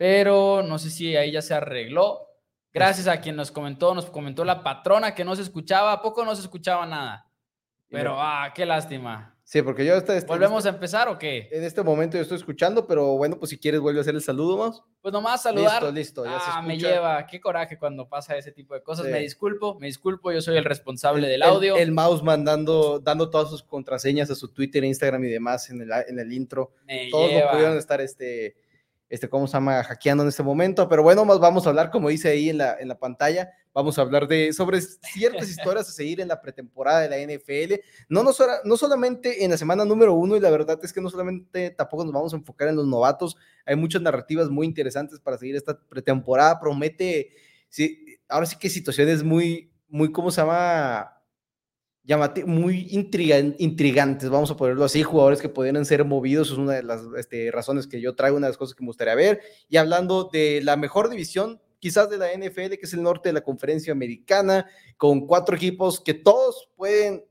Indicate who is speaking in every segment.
Speaker 1: pero no sé si ahí ya se arregló. Gracias a quien nos comentó, nos comentó la patrona que no se escuchaba, ¿a poco no se escuchaba nada? Pero, ah, qué lástima.
Speaker 2: Sí, porque yo este,
Speaker 1: ¿Volvemos a empezar o qué?
Speaker 2: En este momento yo estoy escuchando, pero bueno, pues si quieres vuelve a hacer el saludo más.
Speaker 1: Pues nomás saludar.
Speaker 2: Listo, listo. Ya
Speaker 1: ah, me lleva. Qué coraje cuando pasa ese tipo de cosas. Me disculpo, me disculpo. Yo soy el responsable del audio.
Speaker 2: El, mouse mandando, dando todas sus contraseñas a su Twitter, Instagram y demás en el, en el intro. Todos no pudieron estar este, este, ¿cómo se llama? Hackeando en este momento. Pero bueno, más vamos a hablar, como dice ahí en la, en la pantalla, Vamos a hablar de, sobre ciertas historias a seguir en la pretemporada de la NFL. No, no, no solamente en la semana número uno, y la verdad es que no solamente tampoco nos vamos a enfocar en los novatos. Hay muchas narrativas muy interesantes para seguir esta pretemporada. Promete, sí, ahora sí que situaciones muy, muy, ¿cómo se llama? Llamati muy intrigantes, vamos a ponerlo así, jugadores que pudieran ser movidos, es una de las este, razones que yo traigo, una de las cosas que me gustaría ver. Y hablando de la mejor división quizás de la NFL, que es el norte de la conferencia americana, con cuatro equipos que todos pueden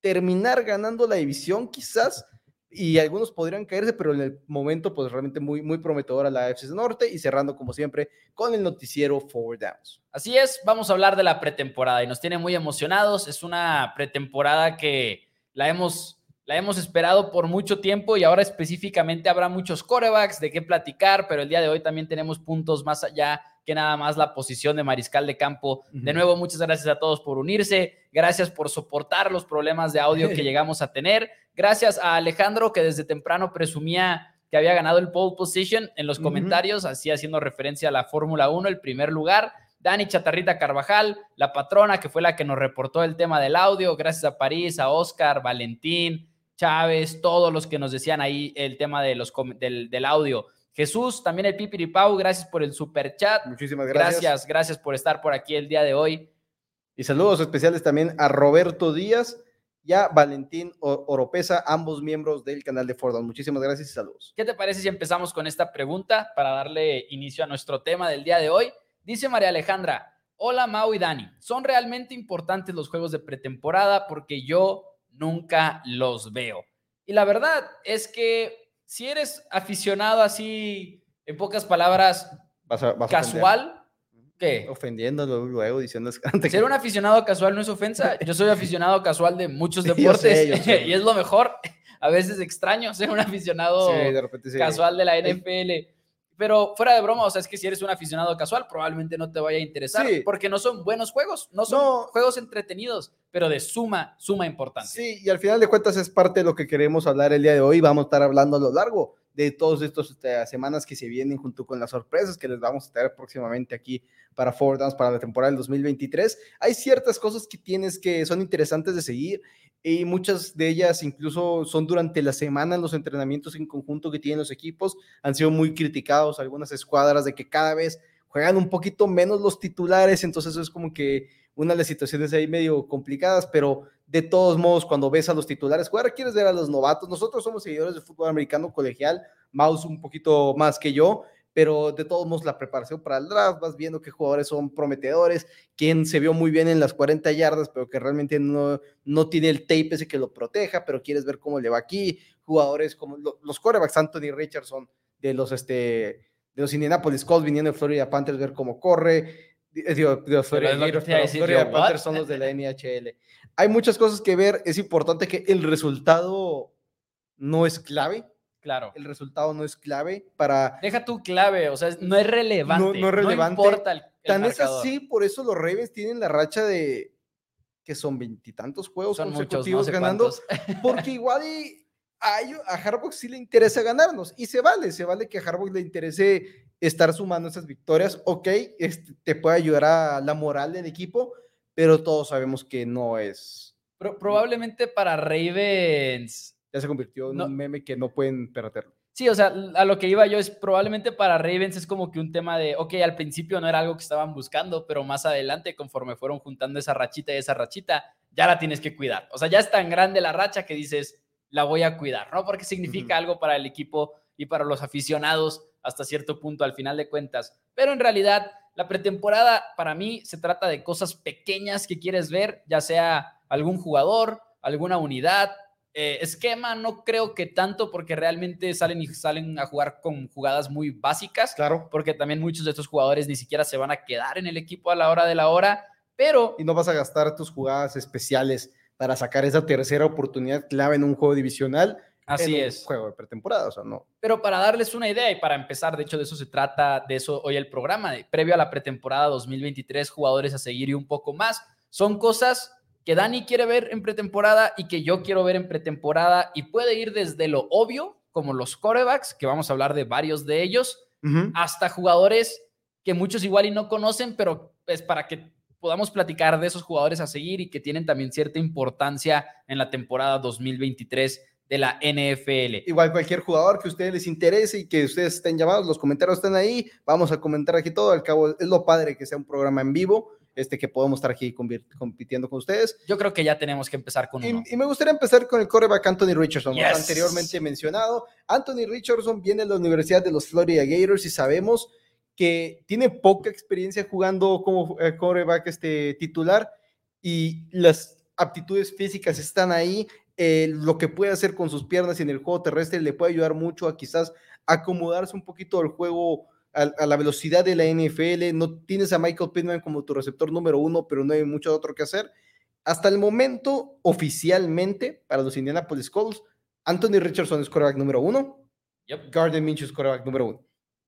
Speaker 2: terminar ganando la división, quizás, y algunos podrían caerse, pero en el momento, pues realmente muy, muy prometedora la FC Norte y cerrando, como siempre, con el noticiero Forward Downs.
Speaker 1: Así es, vamos a hablar de la pretemporada y nos tiene muy emocionados. Es una pretemporada que la hemos la hemos esperado por mucho tiempo y ahora específicamente habrá muchos corebacks de qué platicar, pero el día de hoy también tenemos puntos más allá que nada más la posición de mariscal de campo. De nuevo, muchas gracias a todos por unirse, gracias por soportar los problemas de audio que llegamos a tener, gracias a Alejandro que desde temprano presumía que había ganado el pole position en los comentarios, así haciendo referencia a la Fórmula 1, el primer lugar. Dani Chatarrita Carvajal, la patrona que fue la que nos reportó el tema del audio, gracias a París, a Oscar, Valentín, Chávez, todos los que nos decían ahí el tema de los, del, del audio. Jesús, también el Pipiripau, gracias por el super chat.
Speaker 2: Muchísimas gracias.
Speaker 1: Gracias, gracias por estar por aquí el día de hoy.
Speaker 2: Y saludos especiales también a Roberto Díaz y a Valentín Oropesa, ambos miembros del canal de Fordon. Muchísimas gracias y saludos.
Speaker 1: ¿Qué te parece si empezamos con esta pregunta para darle inicio a nuestro tema del día de hoy? Dice María Alejandra, hola Mau y Dani, ¿son realmente importantes los juegos de pretemporada? Porque yo nunca los veo. Y la verdad es que si eres aficionado así, en pocas palabras, casual, ¿qué?
Speaker 2: Ofendiéndolo luego, diciendo...
Speaker 1: Ser un aficionado casual no es ofensa. Yo soy aficionado casual de muchos deportes y es lo mejor. A veces extraño ser un aficionado casual de la NFL. Pero fuera de broma, o sea, es que si eres un aficionado casual, probablemente no te vaya a interesar, porque no son buenos juegos, no son juegos entretenidos, pero de suma, suma importancia.
Speaker 2: Sí, y al final de cuentas es parte de lo que queremos hablar el día de hoy. Vamos a estar hablando a lo largo de todas estas este, semanas que se vienen junto con las sorpresas que les vamos a traer próximamente aquí para Forward Downs para la temporada del 2023. Hay ciertas cosas que tienes que son interesantes de seguir y muchas de ellas incluso son durante la semana los entrenamientos en conjunto que tienen los equipos. Han sido muy criticados algunas escuadras de que cada vez juegan un poquito menos los titulares, entonces eso es como que una de las situaciones ahí medio complicadas, pero de todos modos, cuando ves a los titulares jugar, quieres ver a los novatos. Nosotros somos seguidores de fútbol americano colegial, Mouse un poquito más que yo, pero de todos modos la preparación para el draft, vas viendo qué jugadores son prometedores, quién se vio muy bien en las 40 yardas, pero que realmente no, no tiene el tape ese que lo proteja, pero quieres ver cómo le va aquí, jugadores como los quarterbacks, Anthony Richardson de los, este, de los Indianapolis Colts viniendo de Florida Panthers, ver cómo corre, de, Florida, Panthers son los de la NHL. Hay muchas cosas que ver, es importante que el resultado no es clave,
Speaker 1: Claro.
Speaker 2: El resultado no es clave para.
Speaker 1: Deja tu clave, o sea, no es relevante. No, es relevante. No importa el,
Speaker 2: Tan es así, por eso los Ravens tienen la racha de que son veintitantos juegos consecutivos ganando. Porque igual a, a Harbaugh sí le interesa ganarnos y se vale, se vale que a Harbaugh le interese estar sumando esas victorias. Ok, este, te puede ayudar a la moral del equipo, pero todos sabemos que no es.
Speaker 1: probablemente para Ravens
Speaker 2: ya se convirtió en un meme que no pueden perderlo.
Speaker 1: Sí, o sea, a lo que iba yo es probablemente para Ravens es como que un tema de, ok, al principio no era algo que estaban buscando, pero más adelante, conforme fueron juntando esa rachita y esa rachita, ya la tienes que cuidar. O sea, ya es tan grande la racha que dices, la voy a cuidar, ¿no? Porque significa algo para el equipo y para los aficionados hasta cierto punto al final de cuentas. Pero en realidad, la pretemporada para mí se trata de cosas pequeñas que quieres ver, ya sea algún jugador, alguna unidad, Eh, esquema no creo que tanto porque realmente salen y salen a jugar con jugadas muy básicas.
Speaker 2: Claro.
Speaker 1: Porque también muchos de estos jugadores ni siquiera se van a quedar en el equipo a la hora de la hora, pero...
Speaker 2: Y no vas a gastar tus jugadas especiales para sacar esa tercera oportunidad clave en un juego divisional.
Speaker 1: Así
Speaker 2: en
Speaker 1: es.
Speaker 2: Un juego de pretemporada, o sea, no.
Speaker 1: Pero para darles una idea y para empezar, de hecho de eso se trata, de eso hoy el programa, de, previo a la pretemporada 2023, jugadores a seguir y un poco más, son cosas que Dani quiere ver en pretemporada y que yo quiero ver en pretemporada y puede ir desde lo obvio, como los corebacks, que vamos a hablar de varios de ellos, hasta jugadores que muchos igual y no conocen, pero es para que podamos platicar de esos jugadores a seguir y que tienen también cierta importancia en la temporada 2023 de la NFL.
Speaker 2: Igual cualquier jugador que a ustedes les interese y que ustedes estén llamados, los comentarios están ahí, vamos a comentar aquí todo, al cabo es lo padre que sea un programa en vivo, este que podamos estar aquí compitiendo con ustedes.
Speaker 1: Yo creo que ya tenemos que empezar con uno.
Speaker 2: Y, y me gustaría empezar con el coreback Anthony Richardson,
Speaker 1: Yes.
Speaker 2: anteriormente mencionado. Anthony Richardson viene de la Universidad de los Florida Gators y sabemos que tiene poca experiencia jugando como eh, coreback este, titular y las aptitudes físicas están ahí. Eh, lo que puede hacer con sus piernas y en el juego terrestre le puede ayudar mucho a quizás acomodarse un poquito al juego, a, a la velocidad de la NFL. No tienes a Michael Pittman como tu receptor número uno, pero no hay mucho otro que hacer. Hasta el momento, oficialmente, para los Indianapolis Colts, Anthony Richardson es coreback número uno,
Speaker 1: Yep,
Speaker 2: Gardner Minshew es coreback número uno.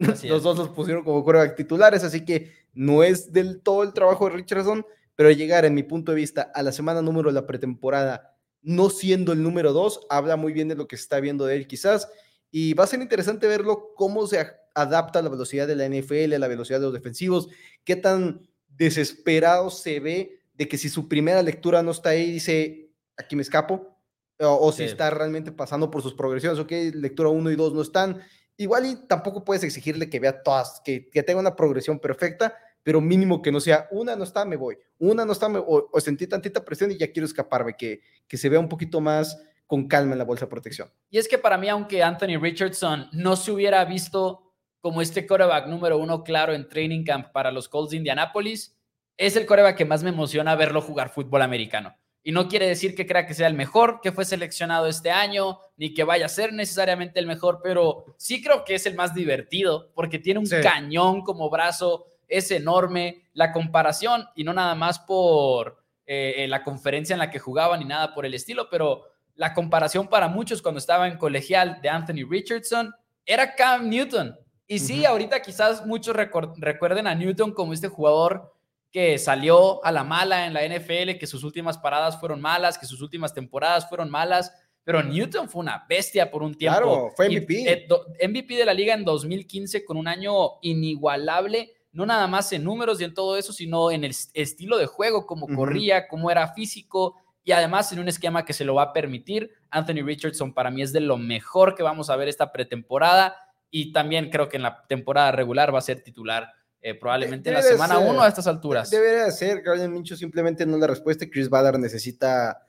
Speaker 1: así
Speaker 2: Los
Speaker 1: es.
Speaker 2: dos los pusieron como coreback titulares, así que no es del todo el trabajo de Richardson, pero llegar, en mi punto de vista, a la semana número de la pretemporada, no siendo el número dos, habla muy bien de lo que se está viendo de él quizás, y va a ser interesante verlo cómo se adapta a la velocidad de la NFL, a la velocidad de los defensivos, qué tan desesperado se ve de que si su primera lectura no está ahí, dice, aquí me escapo, o, o si está realmente pasando por sus progresiones, ok, lectura 1 y 2 no están, igual y tampoco puedes exigirle que vea todas, que, que tenga una progresión perfecta, pero mínimo que no sea una no está, me voy, una no está, me, o, o sentí tantita presión y ya quiero escaparme, que, que se vea un poquito más con calma en la bolsa de protección.
Speaker 1: Y es que para mí, aunque Anthony Richardson no se hubiera visto como este coreback número uno claro en training camp para los Colts de Indianapolis, es el coreback que más me emociona verlo jugar fútbol americano. Y no quiere decir que crea que sea el mejor, que fue seleccionado este año, ni que vaya a ser necesariamente el mejor, pero sí creo que es el más divertido, porque tiene un
Speaker 2: Sí.
Speaker 1: cañón como brazo, es enorme. La comparación, y no nada más por eh, eh, la conferencia en la que jugaban ni nada por el estilo, pero la comparación para muchos cuando estaba en colegial de Anthony Richardson era Cam Newton. Y sí,
Speaker 2: Ujú.
Speaker 1: ahorita quizás muchos recuerden a Newton como este jugador que salió a la mala en la NFL, que sus últimas paradas fueron malas, que sus últimas temporadas fueron malas, pero Newton fue una bestia por un tiempo.
Speaker 2: Claro, fue MVP.
Speaker 1: eh, MVP de la liga en 2015 con un año inigualable, no nada más en números y en todo eso, sino en el estilo de juego, cómo corría, cómo era físico y además en un esquema que se lo va a permitir. Anthony Richardson para mí es de lo mejor que vamos a ver esta pretemporada y también creo que en la temporada regular va a ser titular eh, probablemente en la semana
Speaker 2: ser.
Speaker 1: 1 a estas alturas.
Speaker 2: Debería ser, Gardner Minshew simplemente no la respuesta. Chris Ballard necesita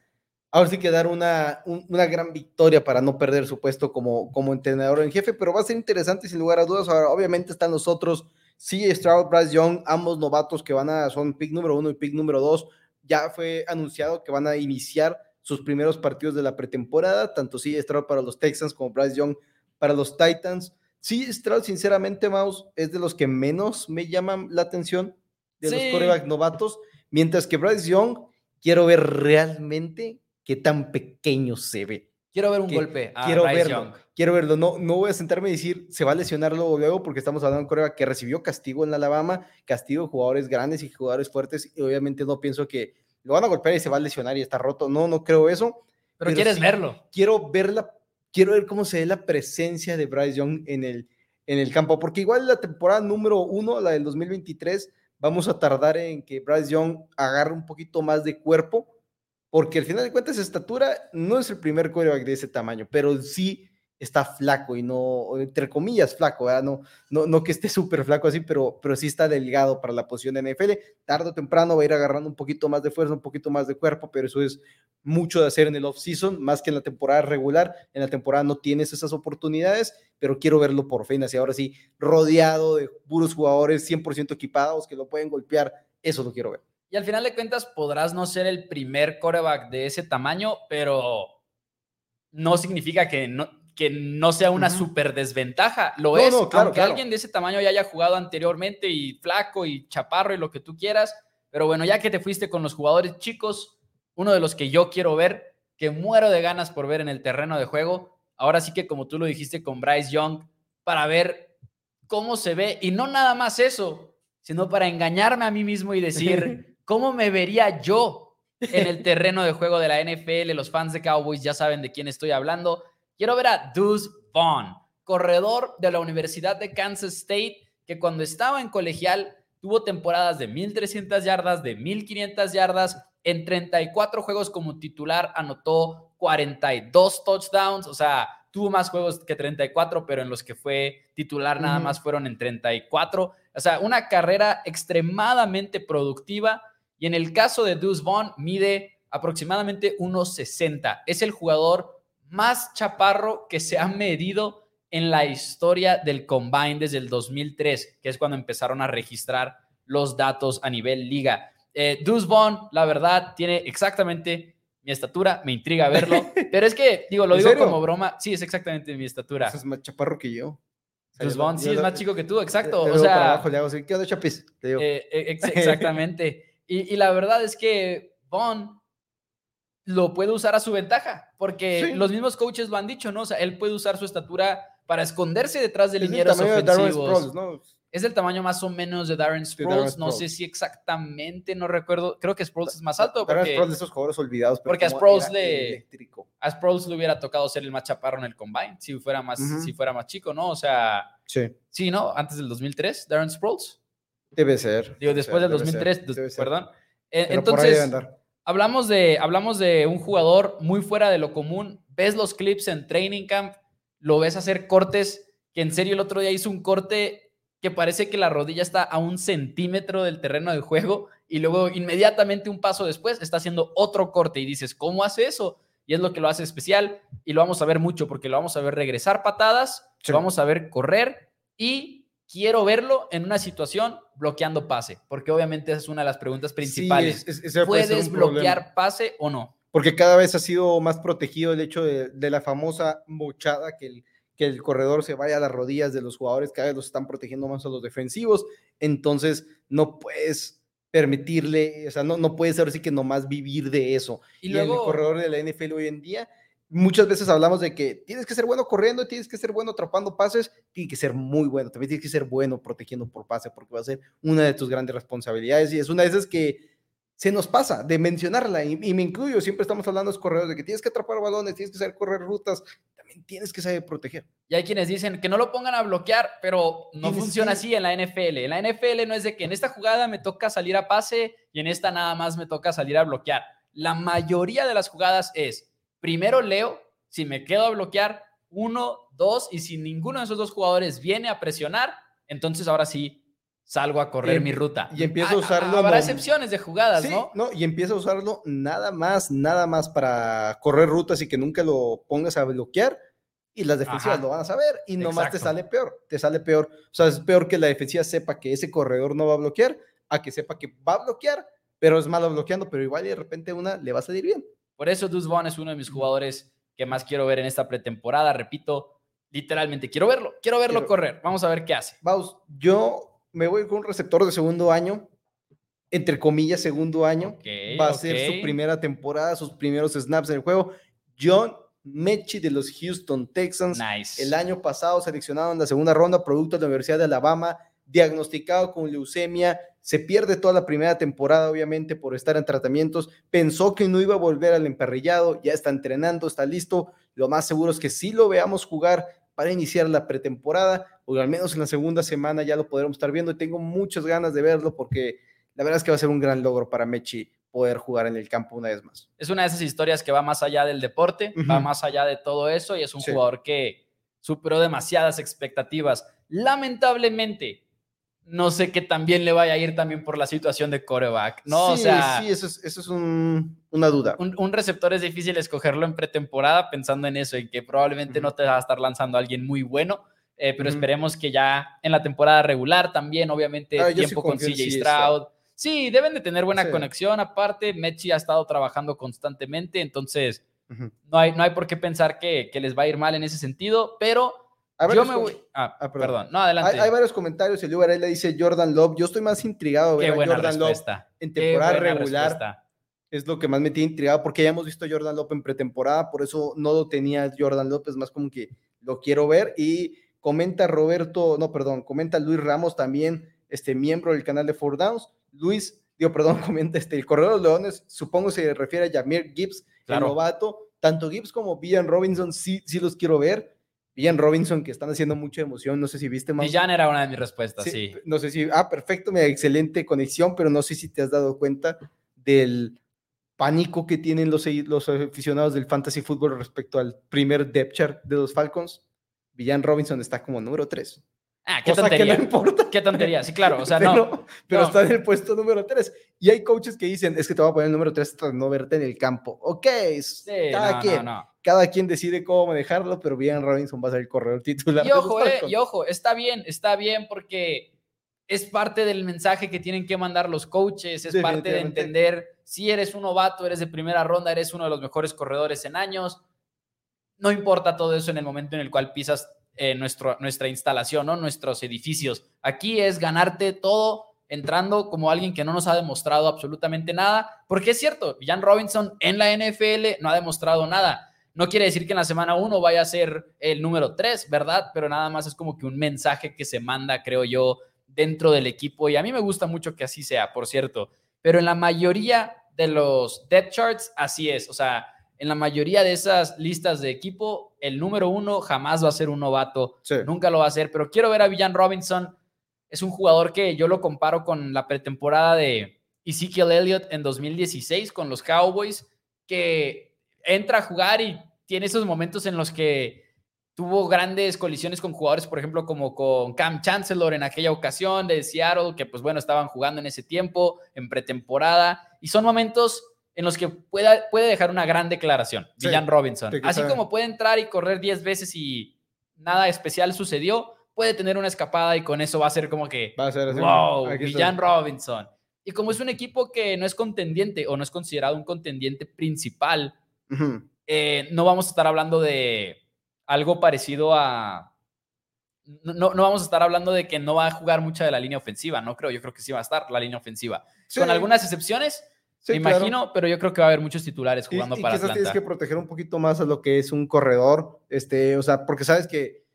Speaker 2: ahora sí que dar una, un- una gran victoria para no perder su puesto como, como entrenador en jefe, pero va a ser interesante sin lugar a dudas. Ahora, obviamente están los otros, sí, Stroud, Bryce Young, ambos novatos que van a, son pick número uno y pick número dos. Ya fue anunciado que van a iniciar sus primeros partidos de la pretemporada, tanto sí Stroud para los Texans como Bryce Young para los Titans. Sí, Stroud, sinceramente, Maus, es de los que menos me llaman la atención de los coreback novatos, mientras que Bryce Young, quiero ver realmente qué tan pequeño se ve.
Speaker 1: Quiero ver un
Speaker 2: que-
Speaker 1: golpe a
Speaker 2: quiero
Speaker 1: Bryce
Speaker 2: verlo,
Speaker 1: Young.
Speaker 2: quiero verlo. No, no voy a sentarme y decir se va a lesionar luego, luego, porque estamos hablando de un coreback que recibió castigo en Alabama, castigo de jugadores grandes y jugadores fuertes, y obviamente no pienso que lo van a golpear y se va a lesionar y está roto. No, no creo eso.
Speaker 1: Pero,
Speaker 2: pero
Speaker 1: quieres
Speaker 2: sí.
Speaker 1: verlo.
Speaker 2: quiero ver la, quiero ver cómo se ve la presencia de Bryce Young en el, en el campo, porque igual la temporada número uno, la del 2023, vamos a tardar en que Bryce Young agarre un poquito más de cuerpo, porque al final de cuentas, estatura no es el primer quarterback de ese tamaño, pero sí está flaco y no, entre comillas, flaco, ¿verdad? No, no, no que esté súper flaco así, pero, pero sí está delgado para la posición de NFL. Tarde o temprano va a ir agarrando un poquito más de fuerza, un poquito más de cuerpo, pero eso es mucho de hacer en el off-season, más que en la temporada regular. En la temporada no tienes esas oportunidades, pero quiero verlo por fin, así ahora sí, rodeado de puros jugadores 100% equipados que lo pueden golpear. Eso lo quiero ver.
Speaker 1: Y al final de cuentas podrás no ser el primer coreback de ese tamaño, pero no significa que no, que no sea una super desventaja. Lo
Speaker 2: No,
Speaker 1: es,
Speaker 2: no, claro,
Speaker 1: aunque
Speaker 2: claro.
Speaker 1: alguien de ese tamaño ya haya jugado anteriormente y flaco y chaparro y lo que tú quieras. Pero bueno, ya que te fuiste con los jugadores chicos, uno de los que yo quiero ver, que muero de ganas por ver en el terreno de juego, ahora sí que como tú lo dijiste con Bryce Young, para ver cómo se ve y no nada más eso, sino para engañarme a mí mismo y decir cómo me vería yo en el terreno de juego de la NFL. Los fans de Cowboys ya saben de quién estoy hablando. Quiero ver a Deuce Vaughn, corredor de la Universidad de Kansas State, que cuando estaba en colegial tuvo temporadas de 1.300 yardas, de 1.500 yardas. En 34 juegos como titular anotó 42 touchdowns, o sea, tuvo más juegos que 34, pero en los que fue titular nada más fueron en 34. O sea, una carrera extremadamente productiva. Y en el caso de Deuce Vaughn, mide aproximadamente 1,60. Es el jugador más chaparro que se ha medido en la historia del Combine desde el 2003, que es cuando empezaron a registrar los datos a nivel liga. Eh, Deuce Vaughn, la verdad, tiene exactamente mi estatura, me intriga verlo, pero es que, digo, lo
Speaker 2: ¿En
Speaker 1: digo
Speaker 2: serio?
Speaker 1: como broma, sí, es exactamente mi estatura.
Speaker 2: Ese es más chaparro que yo.
Speaker 1: Deuce Vaughn sí
Speaker 2: yo
Speaker 1: es
Speaker 2: lo-
Speaker 1: más chico que tú, exacto. O sea,
Speaker 2: le hago así, ¿qué onda, Chapis? Le digo,
Speaker 1: eh, eh, ex- exactamente. y, y la verdad es que Vaughn lo puede usar a su ventaja, porque
Speaker 2: Sí.
Speaker 1: los mismos coaches lo han dicho, ¿no? O sea, él puede usar su estatura para esconderse detrás de
Speaker 2: es el
Speaker 1: linieros
Speaker 2: de
Speaker 1: ofensivos.
Speaker 2: Sproles, ¿no?
Speaker 1: Es el tamaño más o menos de Darren Sproles.
Speaker 2: Darren
Speaker 1: No sé
Speaker 2: Sproles.
Speaker 1: si exactamente, no recuerdo. Creo que Sproles es más alto
Speaker 2: Darren
Speaker 1: porque
Speaker 2: Sproles de esos jugadores olvidados. pero
Speaker 1: porque a Sproles le-
Speaker 2: eléctrico.
Speaker 1: a Sproles le hubiera tocado ser el más chaparro en el combine, si fuera más, si fuera más chico, ¿no? O sea,
Speaker 2: Sí,
Speaker 1: sí, ¿no? Antes del 2003, Darren Sproles.
Speaker 2: Debe ser.
Speaker 1: Digo, después
Speaker 2: ser,
Speaker 1: del
Speaker 2: debe ser,
Speaker 1: 2003, des-
Speaker 2: debe ser.
Speaker 1: perdón. Eh, Entonces, hablamos de, hablamos de un jugador muy fuera de lo común. Ves los clips en Training Camp, lo ves hacer cortes, que en serio el otro día hizo un corte que parece que la rodilla está a un centímetro del terreno de juego y luego inmediatamente un paso después está haciendo otro corte y dices, ¿cómo hace eso? Y es lo que lo hace especial y lo vamos a ver mucho porque lo vamos a ver regresar patadas,
Speaker 2: Sí.
Speaker 1: lo vamos a ver correr y quiero verlo en una situación bloqueando pase, porque obviamente esa es una de las preguntas principales.
Speaker 2: Sí, es- es-
Speaker 1: ¿Puedes
Speaker 2: problema.
Speaker 1: bloquear pase o no?
Speaker 2: Porque cada vez ha sido más protegido el hecho de, de la famosa mochada, que el, que el corredor se vaya a las rodillas de los jugadores, cada vez los están protegiendo más a los defensivos, entonces no puedes permitirle, o sea, no, no puedes ahora sí que nomás vivir de eso.
Speaker 1: Y
Speaker 2: Y,
Speaker 1: luego,
Speaker 2: el corredor de la NFL hoy en día, muchas veces hablamos de que tienes que ser bueno corriendo, tienes que ser bueno atrapando pases, tiene que ser muy bueno, también tienes que ser bueno protegiendo por pase, porque va a ser una de tus grandes responsabilidades y es una de esas que se nos pasa de mencionarla y, y me incluyo, siempre estamos hablando a los corredores de que tienes que atrapar balones, tienes que saber correr rutas, también tienes que saber proteger.
Speaker 1: y hay quienes dicen que no lo pongan a bloquear, pero no
Speaker 2: Tienes
Speaker 1: funciona
Speaker 2: que-
Speaker 1: así en la NFL. En la NFL no es de que en esta jugada me toca salir a pase y en esta nada más me toca salir a bloquear. La mayoría de las jugadas es, primero leo, si me quedo a bloquear, uno, dos, y si ninguno de esos dos jugadores viene a presionar, entonces ahora sí salgo a correr
Speaker 2: em-
Speaker 1: mi ruta.
Speaker 2: y empiezo a
Speaker 1: Ha-
Speaker 2: usarlo
Speaker 1: Habrá
Speaker 2: no-
Speaker 1: excepciones de jugadas,
Speaker 2: Sí,
Speaker 1: ¿no?
Speaker 2: Y empieza a usarlo nada más, nada más para correr rutas y que nunca lo pongas a bloquear y las defensivas
Speaker 1: Ajá.
Speaker 2: lo van a saber y nomás te
Speaker 1: Exacto.
Speaker 2: sale peor, te sale peor. O sea, es peor que la defensiva sepa que ese corredor no va a bloquear a que sepa que va a bloquear, pero es malo bloqueando, pero igual y de repente una le va a salir bien.
Speaker 1: Por eso Deuce Vaughn es uno de mis jugadores que más quiero ver en esta pretemporada. Repito, literalmente quiero verlo, quiero verlo
Speaker 2: Quiero-
Speaker 1: correr. Vamos a ver qué hace.
Speaker 2: Vamos, yo me voy con un receptor de segundo año, entre comillas, segundo año. Va a ser su primera temporada, sus primeros snaps en el juego. John Mechie de los Houston Texans.
Speaker 1: Nice.
Speaker 2: El año pasado seleccionado en la segunda ronda, producto de la Universidad de Alabama, diagnosticado con leucemia, se pierde toda la primera temporada, obviamente, por estar en tratamientos. Pensó que no iba a volver al emparrillado, ya está entrenando, está listo. Lo más seguro es que sí lo veamos jugar para iniciar la pretemporada, o al menos en la segunda semana ya lo podremos estar viendo. Y tengo muchas ganas de verlo porque la verdad es que va a ser un gran logro para Mechi poder jugar en el campo una vez más.
Speaker 1: Es una de esas historias que va más allá del deporte, va más allá de todo eso y es un
Speaker 2: Sí.
Speaker 1: jugador que superó demasiadas expectativas. Lamentablemente, no sé que también le vaya a ir también por la situación de coreback, ¿no? o
Speaker 2: Sí,
Speaker 1: sea,
Speaker 2: sí, eso es, eso es un- una duda.
Speaker 1: un, un receptor es difícil escogerlo en pretemporada pensando en eso, en que probablemente no te va a estar lanzando a alguien muy bueno, eh, pero esperemos que ya en la temporada regular también, obviamente,
Speaker 2: Ah, yo sí
Speaker 1: tiempo con CJ Stroud. Sí, deben de tener buena
Speaker 2: Sí.
Speaker 1: conexión. Aparte, Mechi ha estado trabajando constantemente, entonces no, hay, no hay por qué pensar que, que, les va a ir mal en ese sentido, pero yo me voy... Ah, ah perdón. No, adelante.
Speaker 2: Hay, varios comentarios. El URL le dice Jordan Love. Yo estoy más intrigado
Speaker 1: de ver a Jordan Love
Speaker 2: en temporada regular. Es lo que más me tiene intrigado porque ya hemos visto a Jordan Love en pretemporada, por eso no lo tenía Jordan López, más como que lo quiero ver. Y comenta Roberto, no, perdón, comenta Luis Ramos también, este miembro del canal de Four Downs. Luis, digo, perdón, comenta este, el corredor de los Leones, supongo se refiere a Jamir Gibbs, el novato. Tanto Gibbs como Villan Robinson sí, sí los quiero ver. Villan Robinson, que están haciendo mucha emoción, no sé si viste
Speaker 1: más. Villan era una de mis respuestas, sí.
Speaker 2: No sé si, ah, perfecto, me excelente conexión, pero no sé si te has dado cuenta del pánico que tienen los, los aficionados del fantasy fútbol respecto al primer depth chart de los Falcons. Villan Robinson está como número 3.
Speaker 1: Ah, qué tontería. importa. Qué tontería, sí, claro, o sea, no.
Speaker 2: Pero está en el puesto número 3. Y hay coaches que dicen, es que te voy a poner el número 3 hasta no verte en el campo. Ok, cada quien. Cada quien decide cómo manejarlo, pero Villan Robinson va a ser el corredor titular.
Speaker 1: Y ojo, eh, y ojo, está bien, está bien porque es parte del mensaje que tienen que mandar los coaches, es parte de entender si eres un novato, eres de primera ronda, eres uno de los mejores corredores en años. No importa todo eso en el momento en el cual pisas eh, nuestra instalación, ¿no? nuestros edificios. Aquí es ganarte todo entrando como alguien que no nos ha demostrado absolutamente nada, porque es cierto, Jan Robinson en la NFL no ha demostrado nada. No quiere decir que en la semana 1 vaya a ser el número 3, ¿verdad? Pero nada más es como que un mensaje que se manda, creo yo, dentro del equipo. Y a mí me gusta mucho que así sea, por cierto. Pero en la mayoría de los depth charts, así es. O sea, en la mayoría de esas listas de equipo, el número uno jamás va a ser un novato. Nunca lo va a ser. Pero quiero ver a Villan Robinson. Es un jugador que yo lo comparo con la pretemporada de Ezekiel Elliott en 2016 con los Cowboys, que entra a jugar y tiene esos momentos en los que tuvo grandes colisiones con jugadores, por ejemplo, como con Cam Chancellor en aquella ocasión de Seattle, que pues bueno, estaban jugando en ese tiempo, en pretemporada, y son momentos en los que puede, puede dejar una gran declaración, sí, Robinson. Así como puede entrar y correr 10 veces y nada especial sucedió, puede tener una escapada y con eso va a ser como que,
Speaker 2: va a ser
Speaker 1: wow, Villan Robinson. Y como es un equipo que no es contendiente o no es considerado un contendiente principal, eh, no vamos a estar hablando de algo parecido a... No, no, vamos a estar hablando de que no va a jugar mucha de la línea ofensiva, no creo, yo creo que sí va a estar la línea ofensiva. Con algunas excepciones, me imagino, pero yo creo que va a haber muchos titulares jugando
Speaker 2: y, y
Speaker 1: para
Speaker 2: quizás tienes que proteger un poquito más a lo que es un corredor, este, o sea, porque sabes que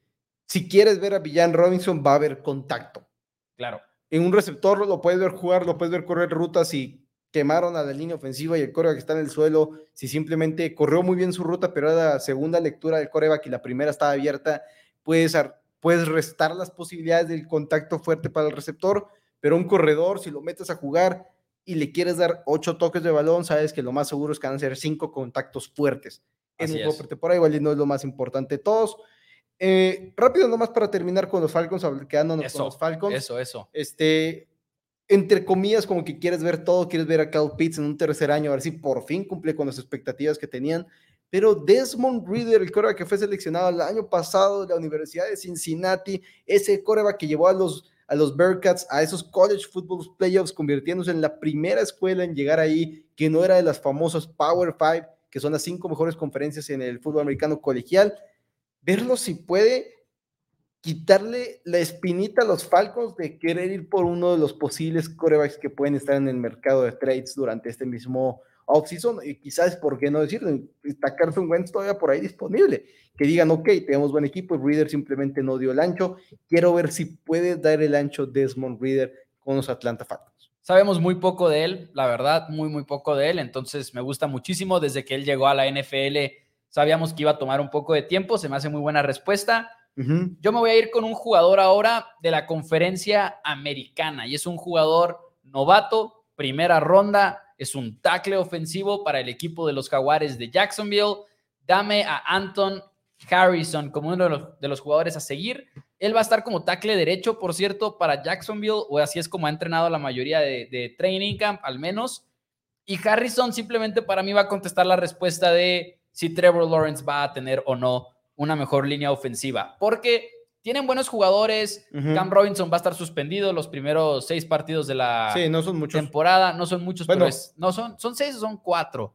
Speaker 2: si quieres ver a Villan Robinson va a haber contacto.
Speaker 1: Claro.
Speaker 2: En un receptor lo puedes ver jugar, lo puedes ver correr rutas y quemaron a la línea ofensiva y el coreback está en el suelo, si simplemente corrió muy bien su ruta, pero era la segunda lectura del coreback y la primera estaba abierta, puedes, puedes restar las posibilidades del contacto fuerte para el receptor, pero un corredor, si lo metes a jugar y le quieres dar ocho toques de balón, sabes que lo más seguro es que van a ser cinco contactos fuertes. En un juego por ahí, igual no es lo más importante de todos. Eh, rápido nomás para terminar con los Falcons, quedándonos con los Falcons.
Speaker 1: Eso, eso.
Speaker 2: Este, entre comillas, como que quieres ver todo, quieres ver a Cal Pitts en un tercer año, a ver si por fin cumple con las expectativas que tenían. Pero Desmond Reader, el coreback que fue seleccionado el año pasado de la Universidad de Cincinnati, ese coreback que llevó a los, a los Bearcats a esos college football playoffs, convirtiéndose en la primera escuela en llegar ahí, que no era de las famosas Power Five, que son las cinco mejores conferencias en el fútbol americano colegial. Verlo si puede quitarle la espinita a los Falcons de querer ir por uno de los posibles corebacks que pueden estar en el mercado de trades durante este mismo offseason y quizás, ¿por qué no decirlo? Está Carson Wentz todavía por ahí disponible. Que digan, ok, tenemos buen equipo, Reader simplemente no dio el ancho. Quiero ver si puede dar el ancho Desmond Reader con los Atlanta Falcons.
Speaker 1: Sabemos muy poco de él, la verdad, muy, muy poco de él. Entonces me gusta muchísimo. Desde que él llegó a la NFL, sabíamos que iba a tomar un poco de tiempo. Se me hace muy buena respuesta yo me voy a ir con un jugador ahora de la conferencia americana y es un jugador novato, primera ronda, es un tackle ofensivo para el equipo de los Jaguares de Jacksonville. Dame a Anton Harrison como uno de los, jugadores a seguir. Él va a estar como tackle derecho, por cierto, para Jacksonville, o así es como ha entrenado la mayoría de, de training camp, al menos. Y Harrison simplemente para mí va a contestar la respuesta de si Trevor Lawrence va a tener o no una mejor línea ofensiva, porque tienen buenos jugadores. Cam Robinson va a estar suspendido los primeros seis partidos de la
Speaker 2: no son muchos.
Speaker 1: temporada. No son muchos, pero no son, son seis o son cuatro.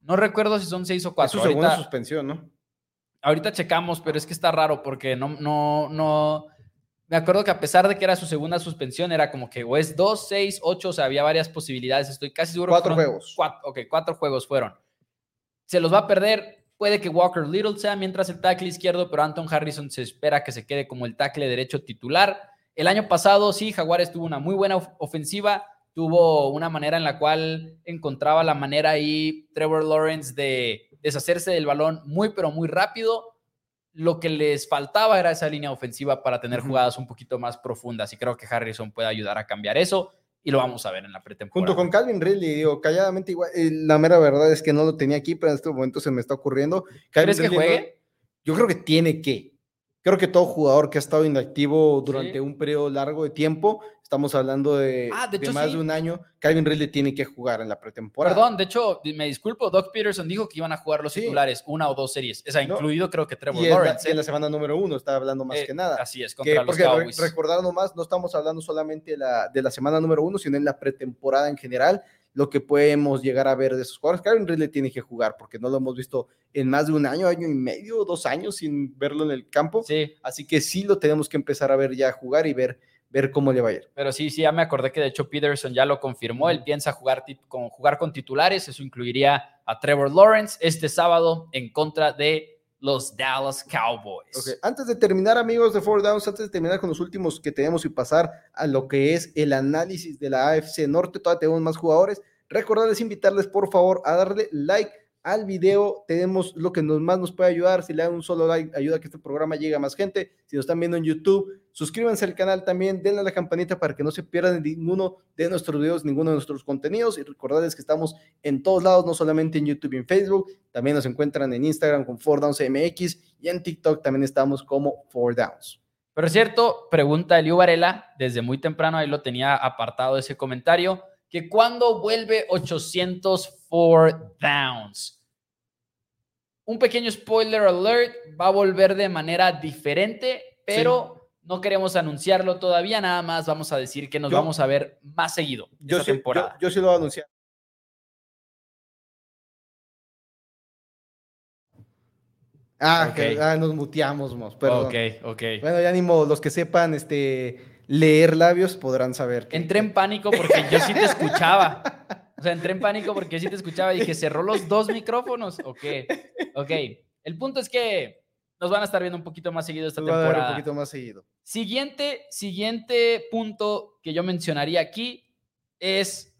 Speaker 1: No recuerdo si son seis o
Speaker 2: Es
Speaker 1: cuatro.
Speaker 2: su segunda
Speaker 1: Ahorita,
Speaker 2: suspensión, ¿no?
Speaker 1: ahorita checamos, pero es que está raro porque no, no, no. Me acuerdo que a pesar de que era su segunda suspensión, era como que o es dos, seis, ocho, o sea, había varias posibilidades. Estoy casi seguro. que
Speaker 2: Cuatro
Speaker 1: fueron
Speaker 2: juegos.
Speaker 1: Cuatro, ok, cuatro juegos fueron. Se los va a perder. Puede que Walker Little sea mientras el tackle izquierdo, pero Anton Harrison se espera que se quede como el tackle derecho titular. El año pasado, sí, Jaguares tuvo una muy buena of- ofensiva, tuvo una manera en la cual encontraba la manera ahí Trevor Lawrence de deshacerse del balón muy, pero muy rápido. Lo que les faltaba era esa línea ofensiva para tener jugadas un poquito más profundas y creo que Harrison puede ayudar a cambiar eso y lo vamos a ver en la pretemporada.
Speaker 2: Junto con Calvin Ridley, digo, calladamente igual. eh, la mera verdad es que no lo tenía aquí, pero en este momento se me está ocurriendo. Calvin
Speaker 1: ¿Crees que
Speaker 2: Ridley no-
Speaker 1: juegue?
Speaker 2: yo creo que tiene que. Creo que todo jugador que ha estado inactivo durante
Speaker 1: Sí.
Speaker 2: un periodo largo de tiempo, estamos hablando de,
Speaker 1: Ah, de
Speaker 2: de
Speaker 1: hecho,
Speaker 2: más
Speaker 1: sí.
Speaker 2: de un año, Calvin Ridley tiene que jugar en la pretemporada.
Speaker 1: Perdón, de hecho, me disculpo, Doc Peterson dijo que iban a jugar los
Speaker 2: Sí.
Speaker 1: titulares una o dos series, o sea,
Speaker 2: No.
Speaker 1: incluido creo que Trevor
Speaker 2: y, en la,
Speaker 1: Lawrence.
Speaker 2: y en
Speaker 1: ¿eh?
Speaker 2: la semana número uno está hablando más
Speaker 1: Eh,
Speaker 2: que nada.
Speaker 1: Así es,
Speaker 2: Que-
Speaker 1: contra los
Speaker 2: porque re-
Speaker 1: Cowboys.
Speaker 2: recordar nomás, no estamos hablando solamente de la, de la semana número uno, sino en la pretemporada en general, lo que podemos llegar a ver de esos jugadores. Calvin Ridley tiene que jugar porque no lo hemos visto en más de un año, año y medio, dos años sin verlo en el campo.
Speaker 1: Sí,
Speaker 2: Así que sí lo tenemos que empezar a ver ya jugar y ver, ver cómo le va a ir.
Speaker 1: pero sí, sí, ya me acordé que de hecho Peterson ya lo confirmó. Él piensa jugar con, jugar con titulares. Eso incluiría a Trevor Lawrence este sábado en contra de los Dallas Cowboys.
Speaker 2: Antes de terminar, amigos de Four Downs, antes de terminar con los últimos que tenemos y pasar a lo que es el análisis de la AFC Norte, todavía tenemos más jugadores. Recordarles, invitarles por favor a darle like al video. Tenemos lo que nos, más nos puede ayudar. Si le dan un solo like, ayuda a que este programa llegue a más gente. Si nos están viendo en YouTube, suscríbanse al canal también, denle a la campanita para que no se pierdan ninguno de nuestros videos, ninguno de nuestros contenidos. Y recordarles que estamos en todos lados, no solamente en YouTube y en Facebook. También nos encuentran en Instagram con Four Downs MX y en TikTok también estamos como Four Downs.
Speaker 1: Pero es cierto, pregunta Eliu Varela, desde muy temprano ahí lo tenía apartado ese comentario, que cuando vuelve 804 downs. Un pequeño spoiler alert, va a volver de manera diferente, pero no queremos anunciarlo todavía, nada más vamos a decir que nos
Speaker 2: Yo-
Speaker 1: vamos a ver más seguido
Speaker 2: Yo
Speaker 1: esta
Speaker 2: sí, yo,
Speaker 1: temporada.
Speaker 2: yo sí lo voy a anunciar. Ah,
Speaker 1: Ok.
Speaker 2: que- ah, nos muteamos, mos, perdón.
Speaker 1: ok, ok.
Speaker 2: Bueno, ya ni modo, los que sepan este, leer labios podrán saber. que-
Speaker 1: Entré en pánico porque yo sí te escuchaba. O sea, entré en pánico porque yo sí te escuchaba y dije, cerró los dos micrófonos. Ok, ok. El punto es que nos van a estar viendo un poquito más seguido esta
Speaker 2: Nos van a ver un
Speaker 1: temporada.
Speaker 2: poquito más seguido.
Speaker 1: Siguiente, siguiente punto que yo mencionaría aquí es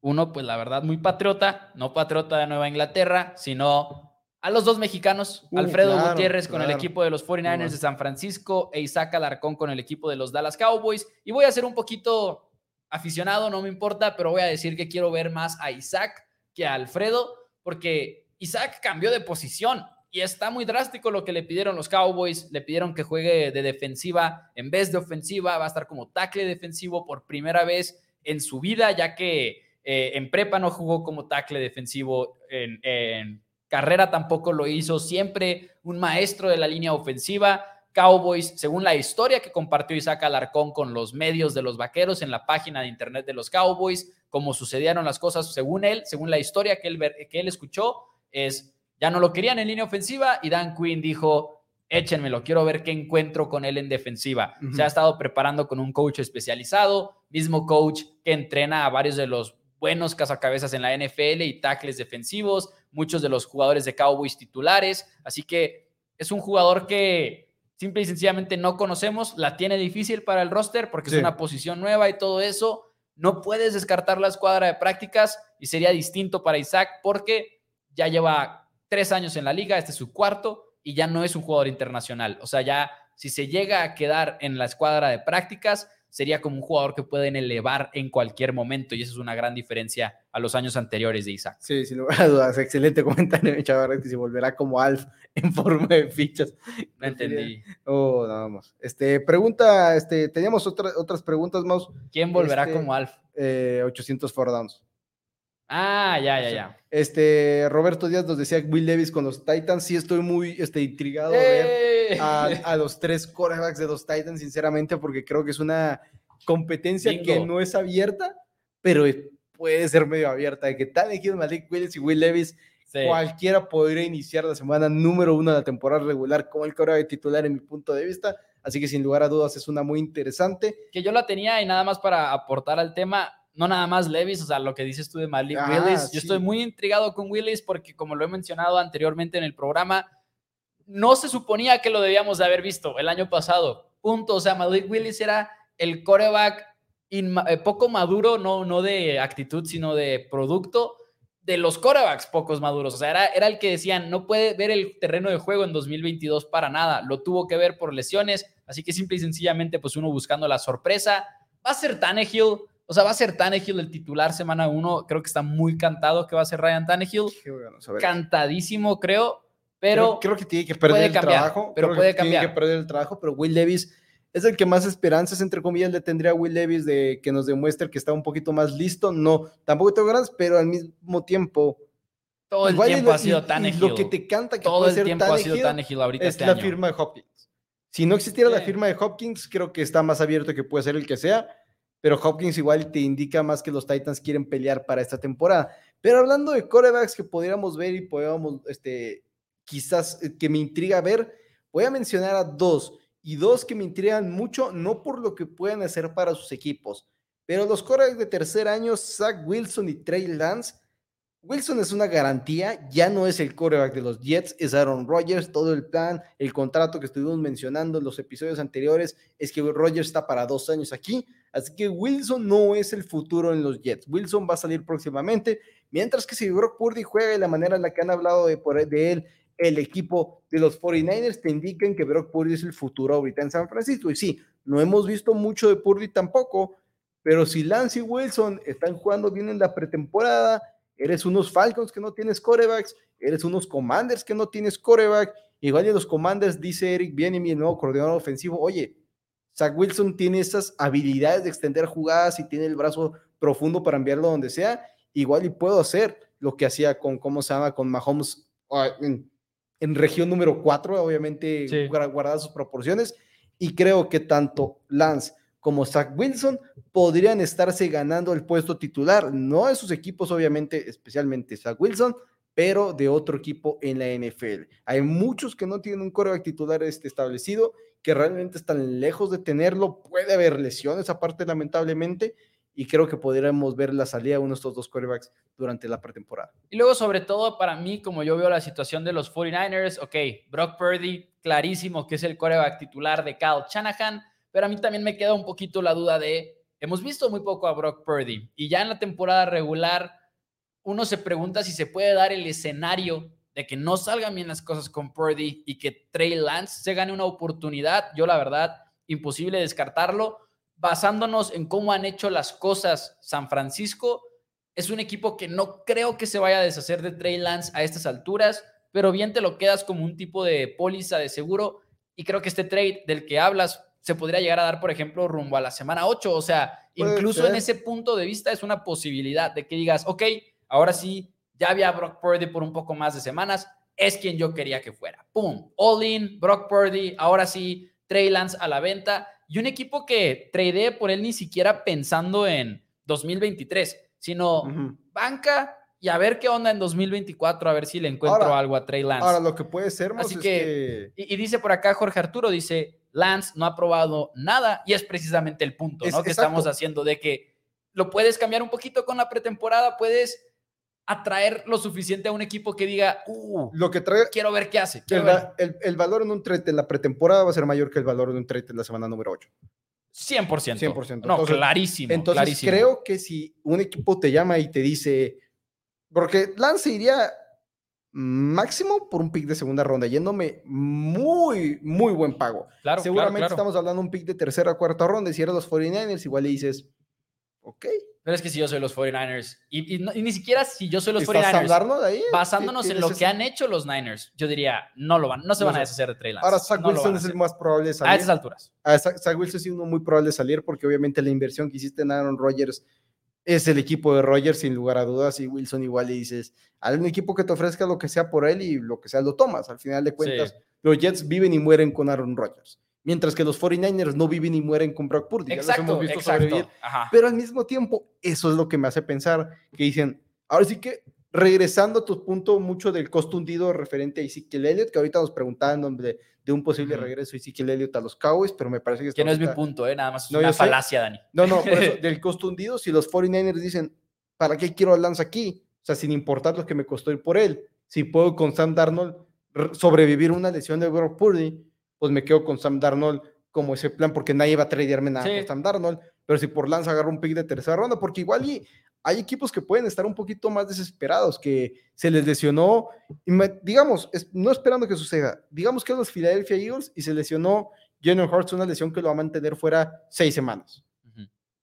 Speaker 1: uno, pues la verdad, muy patriota, no patriota de Nueva Inglaterra, sino a los dos mexicanos,
Speaker 2: Uh,
Speaker 1: Alfredo
Speaker 2: claro,
Speaker 1: Gutiérrez con el
Speaker 2: claro.
Speaker 1: equipo de los 49ers
Speaker 2: Muy
Speaker 1: de. San Francisco e Isaac Alarcón con el equipo de los Dallas Cowboys. Y voy a ser un poquito aficionado, no me importa, pero voy a decir que quiero ver más a Isaac que a Alfredo, porque Isaac cambió de posición y está muy drástico lo que le pidieron los Cowboys. Le pidieron que juegue de defensiva en vez de ofensiva, va a estar como tackle defensivo por primera vez en su vida, ya que eh, en prepa no jugó como tackle defensivo, en, carrera tampoco lo hizo, siempre un maestro de la línea ofensiva. Cowboys, según la historia que compartió Isaac Alarcón con los medios de los vaqueros en la página de internet de los Cowboys, como sucedieron las cosas según él, según la historia que él, que él escuchó, es ya no lo querían en línea ofensiva y Dan Quinn dijo, échenmelo, quiero ver qué encuentro con él en defensiva. Se ha estado preparando con un coach especializado, mismo coach que entrena a varios de los buenos cazacabezas en la NFL y tackles defensivos, muchos de los jugadores de Cowboys titulares, así que es un jugador que simple y sencillamente no conocemos, la tiene difícil para el roster porque
Speaker 2: Sí.
Speaker 1: es una posición nueva y todo eso. No puedes descartar la escuadra de prácticas y sería distinto para Isaac porque ya lleva tres años en la liga, este es su cuarto y ya no es un jugador internacional. O sea, ya si se llega a quedar en la escuadra de prácticas, sería como un jugador que pueden elevar en cualquier momento y eso es una gran diferencia a los años anteriores de Isaac.
Speaker 2: Sí, sin lugar a dudas. Excelente comentario, chaval, que se volverá como Alf en forma de fichas.
Speaker 1: No entendí.
Speaker 2: Oh, nada más. Este, pregunta, este, teníamos otra- otras preguntas más.
Speaker 1: ¿Quién volverá
Speaker 2: Este-
Speaker 1: como Alf?
Speaker 2: Eh, 800 four downs.
Speaker 1: Ah, ya, ya, ya.
Speaker 2: Este, Roberto Díaz nos decía Will Levis con los Titans. Sí, estoy muy este, intrigado ver
Speaker 1: ¡Eh!
Speaker 2: a, a los tres quarterbacks de los Titans, sinceramente, porque creo que es una competencia que no es abierta, pero puede ser medio abierta, de que Tannehill, Malik Willis y Will Levis, cualquiera podría iniciar la semana número uno de la temporada regular como el de titular en mi punto de vista. Así que sin lugar a dudas es una muy interesante.
Speaker 1: Que yo la tenía y nada más para aportar al tema, no nada más Levis, o sea, lo que dices tú de Malik ah, Willis. Yo estoy muy intrigado con Willis porque como lo he mencionado anteriormente en el programa, no se suponía que lo debíamos de haber visto el año pasado. Punto. O sea, Malik Willis era el coreback eh, poco maduro, no, no de actitud, sino de producto de los corebacks pocos maduros. O sea, era, era el que decían, no puede ver el terreno de juego en 2022 para nada. Lo tuvo que ver por lesiones. Así que simple y sencillamente, pues uno buscando la sorpresa. Va a ser Tannehill. O sea, va a ser Tannehill el titular semana uno. Creo que está muy cantado que va a ser Ryan Tannehill. Cantadísimo, creo. Pero
Speaker 2: creo, que tiene que perder el trabajo.
Speaker 1: Pero puede cambiar.
Speaker 2: Tiene que perder el trabajo, pero Will Levis es el que más esperanzas, entre comillas, le tendría a Will Levis de que nos demuestre que está un poquito más listo. No, tampoco tengo ganas, pero al mismo tiempo.
Speaker 1: Todo el tiempo ha sido tan
Speaker 2: Lo que te canta que
Speaker 1: Todo el tiempo ha sido ahorita.
Speaker 2: Es
Speaker 1: este
Speaker 2: la firma de Hopkins. Si no existiera la firma de Hopkins, creo que está más abierto que puede ser el que sea. Pero Hopkins igual te indica más que los Titans quieren pelear para esta temporada. Pero hablando de corebacks que podríamos ver y podríamos, este, quizás eh, que me intriga ver, voy a mencionar a dos y dos que me intrigan mucho, no por lo que puedan hacer para sus equipos, pero los corebacks de tercer año, Zach Wilson y Trey Lance, Wilson es una garantía, ya no es el coreback de los Jets, es Aaron Rodgers, todo el plan, el contrato que estuvimos mencionando en los episodios anteriores es que Rodgers está para dos años aquí, así que Wilson no es el futuro en los Jets, Wilson va a salir próximamente, mientras que si Brock Purdy juega de la manera en la que han hablado de, de él el equipo de los 49ers te indican que Brock Purdy es el futuro ahorita en San Francisco. Y sí, no hemos visto mucho de Purdy tampoco, pero si Lance y Wilson están jugando bien en la pretemporada, eres unos Falcons que no tienes corebacks, eres unos Commanders que no tienes coreback. Igual de los Commanders, dice Eric Bien y mi nuevo coordinador ofensivo, oye, Zach Wilson tiene esas habilidades de extender jugadas y tiene el brazo profundo para enviarlo donde sea, igual y puedo hacer lo que hacía con, ¿cómo se llama? Con Mahomes ah, en región número 4, obviamente guardadas sus proporciones, y creo que tanto Lance como Zach Wilson podrían estarse ganando el puesto titular, no de sus equipos, obviamente, especialmente Zach Wilson, pero de otro equipo en la NFL. Hay muchos que no tienen un coreback titular este establecido, que realmente están lejos de tenerlo, puede haber lesiones aparte, lamentablemente, y creo que podríamos ver la salida de uno de estos dos quarterbacks durante la pretemporada.
Speaker 1: Y luego, sobre todo, para mí, como yo veo la situación de los 49ers, ok, Brock Purdy, clarísimo que es el quarterback titular de Kyle Shanahan, pero a mí también me queda un poquito la duda de, hemos visto muy poco a Brock Purdy y ya en la temporada regular uno se pregunta si se puede dar el escenario de que no salgan bien las cosas con Purdy y que Trey Lance se gane una oportunidad. Yo la verdad, imposible descartarlo basándonos en cómo han hecho las cosas San Francisco, es un equipo que no creo que se vaya a deshacer de Trey Lance a estas alturas, pero bien te lo quedas como un tipo de póliza de seguro y creo que este trade del que hablas se podría llegar a dar, por ejemplo, rumbo a la semana 8, o sea, incluso en ese punto de vista es una posibilidad de que digas, ok, ahora sí, ya había Brock Purdy por un poco más de semanas, es quien yo quería que fuera. ¡Pum! All in, Brock Purdy, ahora sí, Trey Lance a la venta y un equipo que trade por él ni siquiera pensando en 2023, sino banca y a ver qué onda en 2024, a ver si le encuentro algo a Trey Lance.
Speaker 2: Ahora, lo que puede ser más
Speaker 1: Así que, Y, dice por acá Jorge Arturo, dice, Lance no ha probado nada y es precisamente el punto, ¿no? que estamos haciendo de que lo puedes cambiar un poquito con la pretemporada, puedes atraer lo suficiente a un equipo que diga, uh,
Speaker 2: lo que trae,
Speaker 1: quiero ver qué hace.
Speaker 2: El, el, valor en un trade en la pretemporada va a ser mayor que el valor de un trade en la semana número 8.
Speaker 1: 100%. 100%. No, clarísimo.
Speaker 2: Entonces creo que si un equipo te llama y te dice, porque Lance iría máximo por un pick de segunda ronda, yéndome muy, muy buen pago.
Speaker 1: Claro,
Speaker 2: Seguramente estamos hablando de un pick de tercera o cuarta ronda, y si eres los 49ers, igual le dices, ok,
Speaker 1: pero es que si yo soy los 49ers, y, ni siquiera si yo soy los 49ers,
Speaker 2: ahí?
Speaker 1: basándonos en lo que han hecho los Niners, yo diría, no lo van, no se van a deshacer de Trey Lance.
Speaker 2: Ahora, Zach Wilson es el más probable de salir.
Speaker 1: A esas alturas.
Speaker 2: A Zach, Wilson es uno muy probable de salir porque obviamente la inversión que hiciste en Aaron Rodgers es el equipo de Rodgers, sin lugar a dudas, y Wilson igual le dices, hay un equipo que te ofrezca lo que sea por él y lo que sea lo tomas. Al final de cuentas, los Jets viven y mueren con Aaron Rodgers. Mientras que los 49ers no viven y mueren con Brock Purdy.
Speaker 1: Exacto,
Speaker 2: ya los hemos visto
Speaker 1: exacto.
Speaker 2: sobrevivir.
Speaker 1: Ajá.
Speaker 2: Pero al mismo tiempo, eso es lo que me hace pensar que dicen, ahora sí que regresando a tu punto mucho del costo hundido referente a Ezekiel Elliott, que ahorita nos preguntaban de, de un posible regreso de Ezekiel Elliott a los Cowboys, pero me parece que,
Speaker 1: Que no es mi punto, ¿eh? nada más es
Speaker 2: No,
Speaker 1: una
Speaker 2: yo sé.
Speaker 1: falacia, Dani.
Speaker 2: No, no, por eso, del costo hundido, si los 49ers dicen, ¿para qué quiero a Lance aquí? O sea, sin importar lo que me costó ir por él, si puedo con Sam Darnold sobrevivir una lesión de Brock Purdy, pues me quedo con Sam Darnold como ese plan, porque nadie va a tradearme nada
Speaker 1: Sí.
Speaker 2: por Sam Darnold, pero si por Lance agarro un pick de tercera ronda, porque igual y hay equipos que pueden estar un poquito más desesperados, que se les lesionó, digamos, es- no esperando que suceda, digamos que a los Philadelphia Eagles y se lesionó Jalen Hurts, una lesión que lo va a mantener fuera seis semanas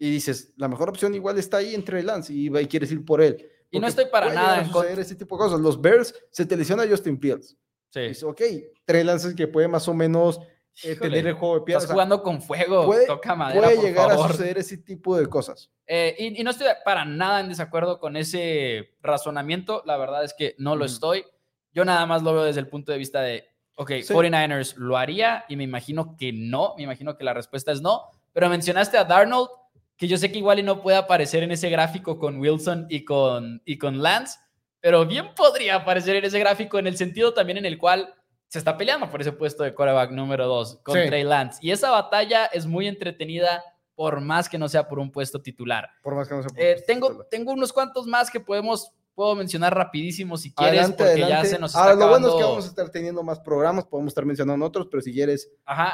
Speaker 2: y dices, la mejor opción igual está ahí entre Lance y, y quieres ir por él.
Speaker 1: Y no estoy para nada en contra.
Speaker 2: ese tipo de cosas. Los Bears se te lesiona Justin Fields.
Speaker 1: Sí.
Speaker 2: Dices, ok, Trey Lance que puede más o menos eh, tener el juego de piedra.
Speaker 1: Estás
Speaker 2: o sea,
Speaker 1: jugando con fuego,
Speaker 2: puede-
Speaker 1: toca madera,
Speaker 2: puede
Speaker 1: por
Speaker 2: llegar
Speaker 1: favor.
Speaker 2: a suceder ese tipo de cosas.
Speaker 1: Eh, y, y no estoy para nada en desacuerdo con ese razonamiento, la verdad es que no lo
Speaker 2: Ujú.
Speaker 1: estoy. Yo nada más lo veo desde el punto de vista de, ok,
Speaker 2: Sí.
Speaker 1: 49ers lo haría y me imagino que no, me imagino que la respuesta es no, pero mencionaste a Darnold, que yo sé que igual y no puede aparecer en ese gráfico con Wilson y con, y con Lance, pero bien podría aparecer en ese gráfico en el sentido también en el cual se está peleando por ese puesto de quarterback número 2 con
Speaker 2: Sí.
Speaker 1: Trey Lance. Y esa batalla es muy entretenida por más que no sea por un puesto titular.
Speaker 2: Por más que no se
Speaker 1: Eh, tengo, tengo unos cuantos más que podemos, puedo mencionar rapidísimo si quieres,
Speaker 2: Adelante,
Speaker 1: porque ya se nos está
Speaker 2: Ahora, lo bueno es que
Speaker 1: acabando-
Speaker 2: vamos a estar teniendo más programas, podemos estar mencionando otros, pero si quieres,
Speaker 1: Ajá,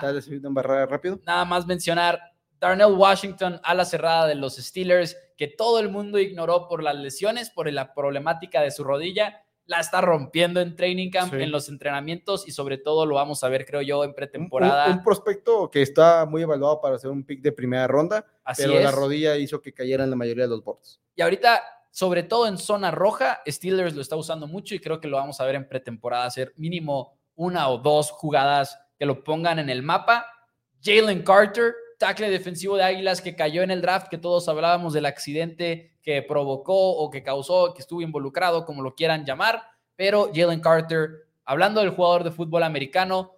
Speaker 2: barrera rápido.
Speaker 1: nada más mencionar Darnell Washington a la cerrada de los Steelers, que todo el mundo ignoró por las lesiones, por la problemática de su rodilla, la está rompiendo en training camp,
Speaker 2: Sí.
Speaker 1: en los entrenamientos y sobre todo lo vamos a ver, creo yo, en pretemporada.
Speaker 2: Un, un prospecto que está muy evaluado para ser un pick de primera ronda,
Speaker 1: Así
Speaker 2: pero la rodilla hizo que cayeran la mayoría de los bots.
Speaker 1: Y ahorita, sobre todo en zona roja, Steelers lo está usando mucho y creo que lo vamos a ver en pretemporada hacer mínimo una o dos jugadas que lo pongan en el mapa. Jalen Carter, tackle defensivo de Águilas que cayó en el draft, que todos hablábamos del accidente que provocó o que causó, que estuvo involucrado, como lo quieran llamar, pero Jalen Carter, hablando del jugador de fútbol americano,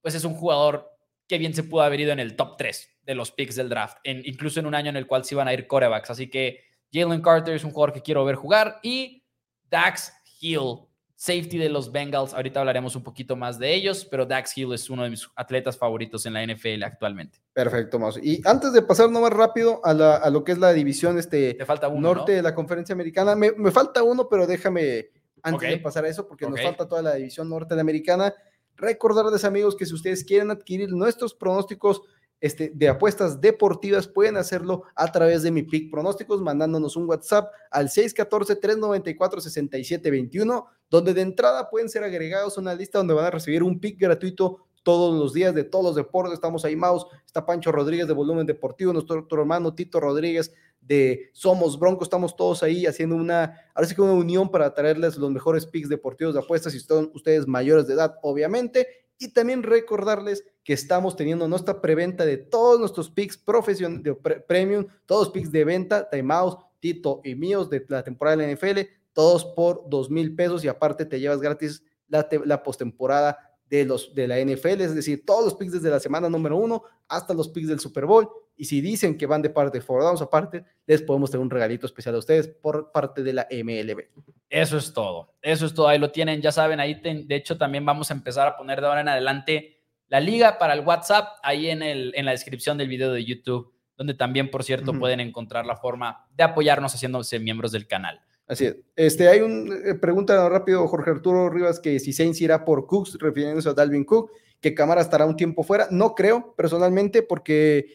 Speaker 1: pues es un jugador que bien se pudo haber ido en el top 3 de los picks del draft, en, incluso en un año en el cual se iban a ir corebacks. Así que Jalen Carter es un jugador que quiero ver jugar. Y Dax Hill, safety de los Bengals. Ahorita hablaremos un poquito más de ellos, pero Dax Hill es uno de mis atletas favoritos en la NFL actualmente.
Speaker 2: Perfecto, Maus. Y antes de pasar nomás rápido a, la- a lo que es la división este,
Speaker 1: Te falta uno,
Speaker 2: norte
Speaker 1: ¿no?
Speaker 2: de la conferencia americana, me, me falta uno, pero déjame antes de pasar a eso, porque nos falta toda la división norte de la americana. Recordarles, amigos, que si ustedes quieren adquirir nuestros pronósticos este, de apuestas deportivas, pueden hacerlo a través de mi pick pronósticos, mandándonos un WhatsApp al 614-394-6721, donde de entrada pueden ser agregados a una lista donde van a recibir un pick gratuito todos los días de todos los deportes. Estamos ahí, Maus, está Pancho Rodríguez de Volumen Deportivo, nuestro hermano Tito Rodríguez de Somos Broncos, estamos todos ahí haciendo una, ahora sí que una unión para traerles los mejores picks deportivos de apuestas, si son ustedes mayores de edad, obviamente, y también recordarles que estamos teniendo nuestra preventa de todos nuestros picks profesionales, de pre- premium, todos los picks de venta, Timeout, Tito y míos de la temporada de la NFL, todos por dos mil pesos y aparte te llevas gratis la, la postemporada de, los, de la NFL, es decir, todos los picks desde la semana número uno hasta los picks del Super Bowl. Y si dicen que van de parte de Four Downs aparte, les podemos tener un regalito especial a ustedes por parte de la MLB.
Speaker 1: Eso es todo. Eso es todo. Ahí lo tienen. Ya saben, ahí ten- de hecho también vamos a empezar a poner de ahora en adelante la liga para el WhatsApp ahí en, el, en la descripción del video de YouTube, donde también, por cierto,
Speaker 2: Ujú.
Speaker 1: pueden encontrar la forma de apoyarnos haciéndose miembros del canal.
Speaker 2: Así es. Este, hay una pregunta rápido, Jorge Arturo Rivas, que si Sainz irá por Cooks, refiriéndose a Dalvin Cook, que Camara estará un tiempo fuera. No creo, personalmente, porque eh,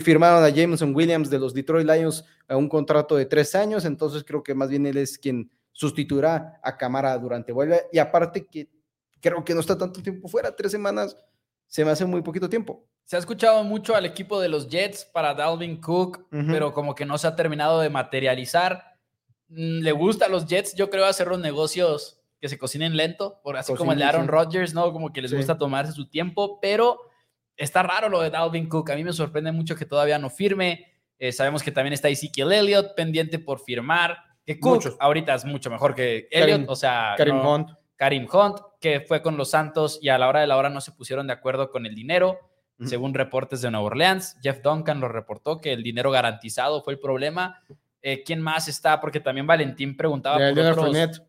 Speaker 2: firmaron a Jameson Williams de los Detroit Lions a un contrato de tres años, entonces creo que más bien él es quien sustituirá a Camara durante vuelve. Y aparte que creo que no está tanto tiempo fuera, tres semanas se me hace muy poquito tiempo.
Speaker 1: Se ha escuchado mucho al equipo de los Jets para Dalvin Cook, pero como que no se ha terminado de materializar. Mm, Le gusta a los Jets, yo creo, hacer los negocios que se cocinen lento, por así como el de Aaron
Speaker 2: sí.
Speaker 1: Rodgers, ¿no? Como que les
Speaker 2: Sí.
Speaker 1: gusta tomarse su tiempo, pero está raro lo de Dalvin Cook. A mí me sorprende mucho que todavía no firme. Eh, sabemos que también está Ezekiel Elliott pendiente por firmar. Que Cook
Speaker 2: Muchos.
Speaker 1: ahorita es mucho mejor que Elliott,
Speaker 2: Karim-
Speaker 1: o sea,
Speaker 2: Karim
Speaker 1: no-
Speaker 2: Hunt.
Speaker 1: Karim Hunt, que fue con los Santos y a la hora de la hora no se pusieron de acuerdo con el dinero. según reportes de Nueva Orleans. Jeff Duncan lo reportó que el dinero garantizado fue el problema. Eh, ¿Quién más está? Porque también Valentín preguntaba
Speaker 2: por
Speaker 1: Leonard
Speaker 2: Fournette.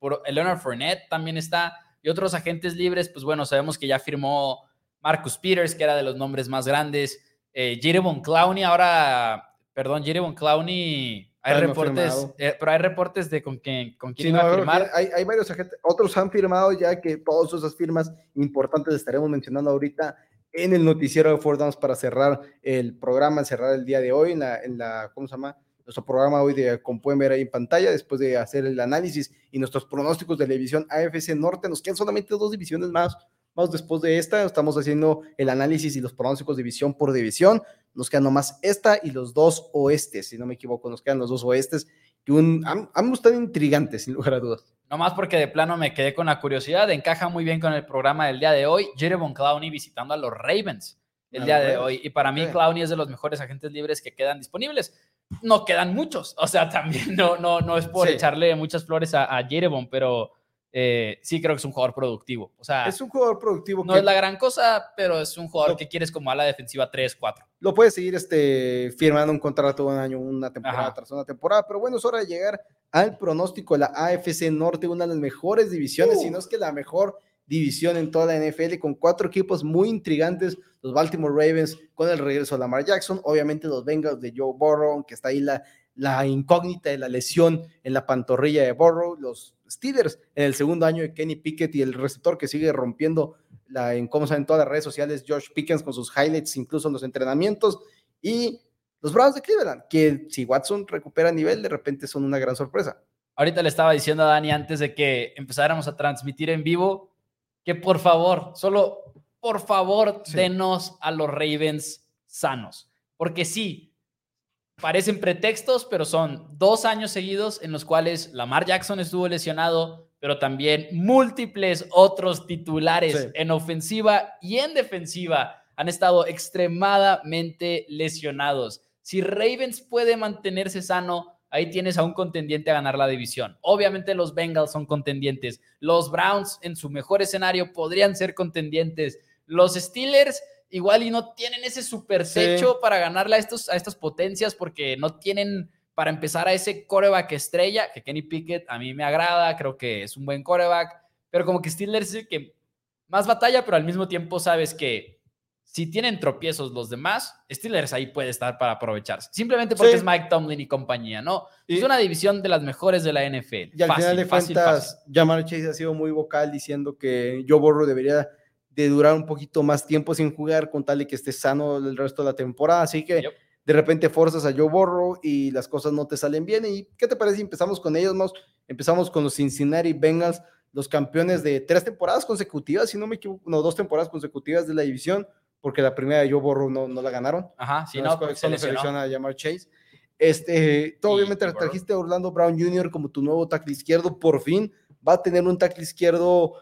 Speaker 1: Por, Leonard Fournette también está. Y otros agentes libres, pues bueno, sabemos que ya firmó Marcus Peters, que era de los nombres más grandes. Eh, Clowney, ahora, perdón, Jeremy Clowney hay reportes, eh, pero hay reportes de con quién, con quién a firmar.
Speaker 2: Hay, hay, varios agentes, otros han firmado ya que todas esas firmas importantes estaremos mencionando ahorita en el noticiero de Ford Downs para cerrar el programa, cerrar el día de hoy en la, en la ¿cómo se llama? Nuestro programa hoy, de, como pueden ver ahí en pantalla, después de hacer el análisis y nuestros pronósticos de la división AFC Norte, nos quedan solamente dos divisiones más. Vamos después de esta, estamos haciendo el análisis y los pronósticos división por división. Nos quedan nomás esta y los dos oestes, si no me equivoco, nos quedan los dos oestes, que un, han, han gustado intrigantes, sin lugar a dudas.
Speaker 1: No más porque de plano me quedé con la curiosidad, encaja muy bien con el programa del día de hoy. Jeremy Clowney visitando a los Ravens el día de hoy. Y para mí, Clowney es de los mejores agentes libres que quedan disponibles. No quedan muchos, o sea, también no, no, no es por echarle muchas flores a, a pero eh, sí creo que es un jugador productivo. O sea,
Speaker 2: es un jugador productivo.
Speaker 1: No es la gran cosa, pero es un jugador que quieres como a la defensiva 3, 4.
Speaker 2: Lo puedes seguir este, firmando un contrato de un año, una temporada tras una temporada, pero bueno, es hora de llegar al pronóstico de la AFC Norte, una de las mejores divisiones, si no es que la mejor división en toda la NFL, con cuatro equipos muy intrigantes, los Baltimore Ravens con el regreso de Lamar Jackson, obviamente los Bengals de Joe Burrow, que está ahí la, la incógnita de la lesión en la pantorrilla de Burrow, los Steelers en el segundo año de Kenny Pickett y el receptor que sigue rompiendo la, en cómo saben todas las redes sociales, George Pickens con sus highlights, incluso en los entrenamientos, y los Browns de Cleveland, que si Watson recupera nivel, de repente son una gran sorpresa.
Speaker 1: Ahorita le estaba diciendo a Dani antes de que empezáramos a transmitir en vivo, que por favor, solo por favor, denos a los Ravens sanos, porque sí, parecen pretextos, pero son dos años seguidos en los cuales Lamar Jackson estuvo lesionado, pero también múltiples otros titulares en ofensiva y en defensiva han estado extremadamente lesionados. Si Ravens puede mantenerse sano, ahí tienes a un contendiente a ganar la división. Obviamente los Bengals son contendientes. Los Browns en su mejor escenario podrían ser contendientes. Los Steelers igual y no tienen ese super techo para ganarle a, estos, a estas potencias porque no tienen para empezar a ese coreback estrella, que Kenny Pickett a mí me agrada, creo que es un buen coreback, pero como que Steelers es el que más batalla, pero al mismo tiempo sabes que si tienen tropiezos los demás, Steelers ahí puede estar para aprovecharse. Simplemente porque es Mike Tomlin y compañía, ¿no? Es una división de las mejores de la NFL.
Speaker 2: Y al final de cuentas, Jamar Chase ha sido muy vocal diciendo que Joe Borro debería de durar un poquito más tiempo sin jugar con tal y que esté sano el resto de la temporada. Así que de repente forzas a Joe Borro y las cosas no te salen bien. ¿Y qué te parece si empezamos con ellos? Más? Empezamos con los Cincinnati Bengals, los campeones de tres temporadas consecutivas, si no me equivoco, no, dos temporadas consecutivas de la división, porque la primera de Joe Borro no, no la ganaron.
Speaker 1: Ajá, sí, no,
Speaker 2: no solo selecciona a llamar Chase. Este, tú obviamente trajiste a Orlando Brown Jr. como tu nuevo tackle izquierdo, por fin va a tener un tackle izquierdo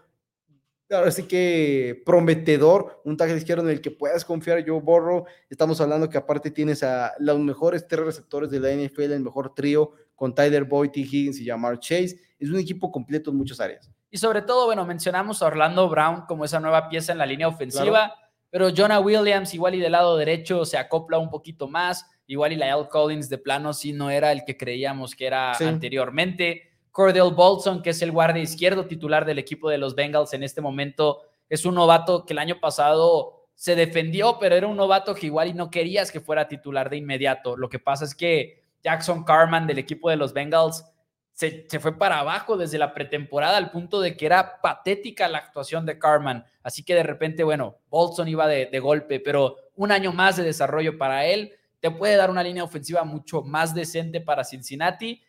Speaker 2: ahora sí que prometedor, un tackle izquierdo en el que puedas confiar Joe Borro. Estamos hablando que aparte tienes a los mejores tres receptores de la NFL, el mejor trío con Tyler Boyd, T. Higgins y Jamar Chase. Es un equipo completo en muchas áreas.
Speaker 1: Y sobre todo, bueno, mencionamos a Orlando Brown como esa nueva pieza en la línea ofensiva, pero Jonah Williams igual y del lado derecho se acopla un poquito más, igual y la L. Collins de plano sí no era el que creíamos que era anteriormente. Cordell Bolson, que es el guardia izquierdo titular del equipo de los Bengals en este momento, es un novato que el año pasado se defendió, pero era un novato que igual y no querías que fuera titular de inmediato. Lo que pasa es que Jackson Carman del equipo de los Bengals se, fue para abajo desde la pretemporada al punto de que era patética la actuación de Carman. Así que de repente, bueno, Bolson iba de golpe, pero un año más de desarrollo para él te puede dar una línea ofensiva mucho más decente para Cincinnati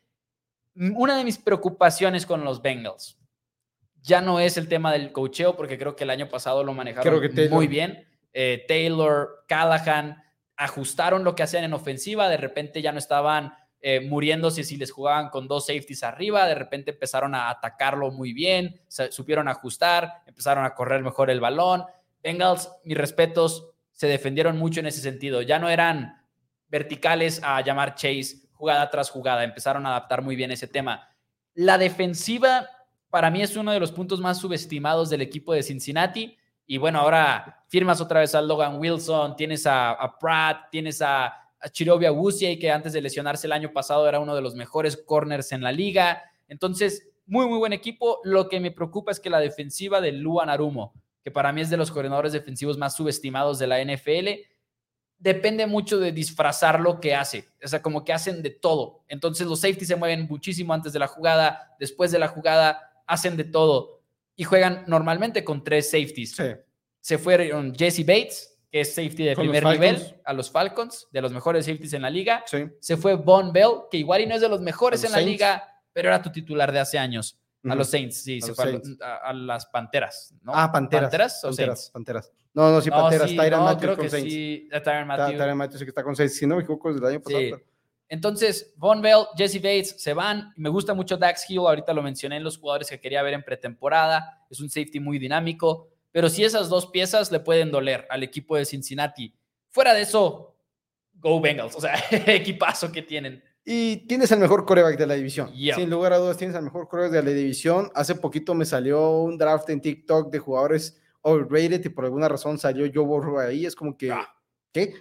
Speaker 1: una de mis preocupaciones con los Bengals ya no es el tema del cocheo, porque creo que el año pasado lo manejaron muy bien. Eh, Taylor, Callahan, ajustaron lo que hacían en ofensiva, de repente ya no estaban eh, muriéndose si les jugaban con dos safeties arriba, de repente empezaron a atacarlo muy bien, supieron ajustar, empezaron a correr mejor el balón. Bengals, mis respetos, se defendieron mucho en ese sentido, ya no eran verticales a llamar Chase jugada tras jugada. Empezaron a adaptar muy bien ese tema. La defensiva, para mí, es uno de los puntos más subestimados del equipo de Cincinnati. Y bueno, ahora firmas otra vez a Logan Wilson, tienes a, Pratt, tienes a, a Chirovia que antes de lesionarse el año pasado era uno de los mejores corners en la liga. Entonces, muy, muy buen equipo. Lo que me preocupa es que la defensiva de Luan Arumo, que para mí es de los coordinadores defensivos más subestimados de la NFL, depende mucho de disfrazar lo que hace. O sea, como que hacen de todo. Entonces los safeties se mueven muchísimo antes de la jugada, después de la jugada, hacen de todo. Y juegan normalmente con tres safeties. Se fueron Jesse Bates, que es safety de primer nivel, a los Falcons, de los mejores safeties en la liga. Se fue Von Bell, que igual y no es de los mejores en la liga, pero era tu titular de hace años. A los Saints, sí, se fue A, las Panteras, ¿no?
Speaker 2: Ah, Panteras.
Speaker 1: ¿Panteras
Speaker 2: o Panteras, Panteras. No, no, sí, Panteras.
Speaker 1: Sí,
Speaker 2: Tyron
Speaker 1: no,
Speaker 2: Matthews
Speaker 1: creo
Speaker 2: con
Speaker 1: que
Speaker 2: Saints.
Speaker 1: sí. Tyron Matthews.
Speaker 2: Tyron Matthews que está con Saints. Si no me equivoco, desde el año pasado.
Speaker 1: Sí. Entonces, Von Bell, Jesse Bates se van. Me gusta mucho Dax Hill. Ahorita lo mencioné en los jugadores que quería ver en pretemporada. Es un safety muy dinámico. Pero si esas dos piezas le pueden doler al equipo de Cincinnati. Fuera de eso, go Bengals. O sea, equipazo que tienen.
Speaker 2: Y tienes el mejor coreback de la división. Sin lugar a dudas, tienes el mejor coreback de la división. Hace poquito me salió un draft en TikTok de jugadores overrated y por alguna razón salió Joe Burrow ahí. Es como que. Ah. ¿Qué?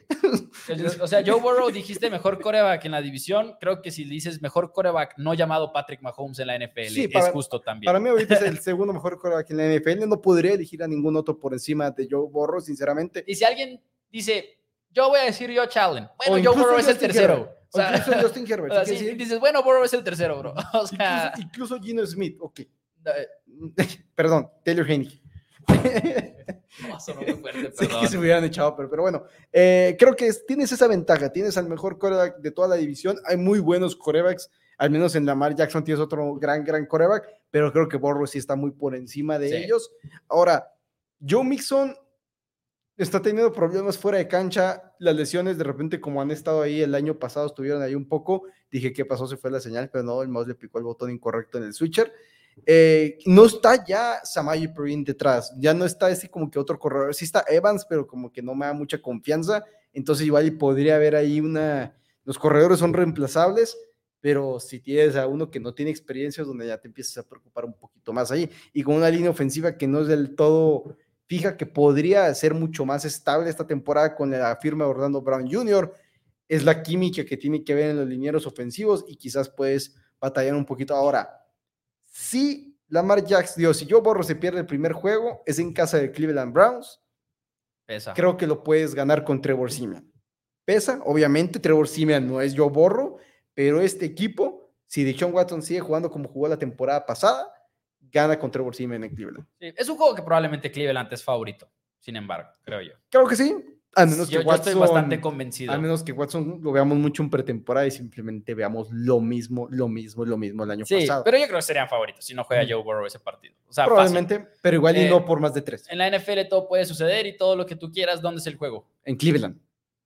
Speaker 1: o sea, Joe Burrow dijiste mejor coreback en la división. Creo que si dices mejor coreback no llamado Patrick Mahomes en la NFL, es justo también.
Speaker 2: Para mí, ahorita es el segundo mejor coreback en la NFL. No podría elegir a ningún otro por encima de Joe Burrow, sinceramente.
Speaker 1: Y si alguien dice, yo voy a decir yo Allen. Bueno, Joe Burrow es el tercero.
Speaker 2: O sea, incluso Justin Herbert.
Speaker 1: dices, bueno, Burrow es el tercero, bro. O
Speaker 2: sea, incluso, Gino Smith, ok. perdón, Taylor Heineke.
Speaker 1: no, muy fuerte, perdón.
Speaker 2: que se hubieran echado, pero, pero bueno, eh, creo que tienes esa ventaja, tienes al mejor coreback de toda la división, hay muy buenos corebacks, al menos en Lamar Jackson tienes otro gran, gran coreback, pero creo que Burrow sí está muy por encima de ellos. Ahora, Joe Mixon está teniendo problemas fuera de cancha, las lesiones de repente como han estado ahí el año pasado estuvieron ahí un poco, dije qué pasó, se fue la señal, pero no, el mouse le picó el botón incorrecto en el switcher. Eh, no está ya Samayi Perrin detrás, ya no está ese como que otro corredor, sí está Evans, pero como que no me da mucha confianza, entonces igual podría haber ahí una, los corredores son reemplazables, pero si tienes a uno que no tiene experiencia es donde ya te empiezas a preocupar un poquito más ahí, y con una línea ofensiva que no es del todo fija que podría ser mucho más estable esta temporada con la firma de Orlando Brown Jr. Es la química que tiene que ver en los linieros ofensivos y quizás puedes batallar un poquito ahora. Si Lamar Jackson, Dios, si Joe Borro se pierde el primer juego, es en casa de Cleveland Browns.
Speaker 1: Pesa.
Speaker 2: Creo que lo puedes ganar con Trevor Simeon. Pesa, obviamente, Trevor Simeon no es Joe Borro, pero este equipo, si Deshaun Watson sigue jugando como jugó la temporada pasada, gana con Trevor Simeon en Cleveland.
Speaker 1: es un juego que probablemente Cleveland es favorito, sin embargo, creo yo.
Speaker 2: Creo que sí. Al menos que
Speaker 1: yo,
Speaker 2: Watson,
Speaker 1: estoy bastante convencido.
Speaker 2: Al menos que Watson lo veamos mucho en pretemporada y simplemente veamos lo mismo, lo mismo, lo mismo el año
Speaker 1: sí,
Speaker 2: pasado.
Speaker 1: Pero yo creo que serían favoritos si no juega Joe Burrow ese partido.
Speaker 2: Probablemente, pero igual y eh, no por más de tres.
Speaker 1: En la NFL todo puede suceder y todo lo que tú quieras. ¿Dónde es el juego?
Speaker 2: En Cleveland,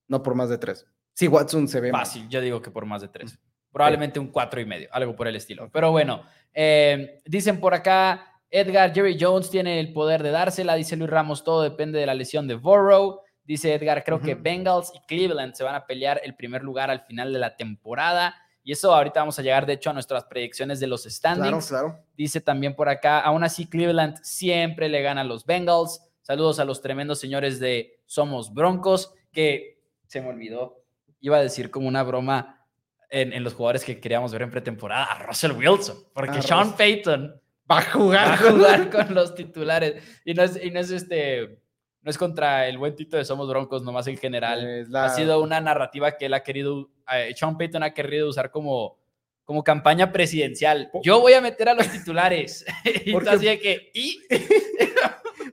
Speaker 2: no por más de tres. Si Watson se ve.
Speaker 1: Fácil, yo digo que por más de tres. Probablemente un cuatro y medio, algo por el estilo. Pero bueno, eh, dicen por acá. Edgar, Jerry Jones tiene el poder de dársela, dice Luis Ramos, todo depende de la lesión de Burrow. Dice Edgar, creo que Bengals y Cleveland se van a pelear el primer lugar al final de la temporada. Y eso ahorita vamos a llegar, de hecho, a nuestras predicciones de los standings.
Speaker 2: Claro, claro.
Speaker 1: Dice también por acá, aún así Cleveland siempre le gana a los Bengals. Saludos a los tremendos señores de Somos Broncos, que se me olvidó, iba a decir como una broma en, los jugadores que queríamos ver en pretemporada, a Russell Wilson, porque Sean Payton
Speaker 2: Va a jugar.
Speaker 1: Va a jugar con los titulares. Y no es, y no es este. No es contra el buen Tito de Somos Broncos, nomás en general. Ha sido una narrativa que él ha querido. Eh, Sean Payton ha querido usar como, como campaña presidencial. Yo voy a meter a los titulares. y así de que. ¿Y?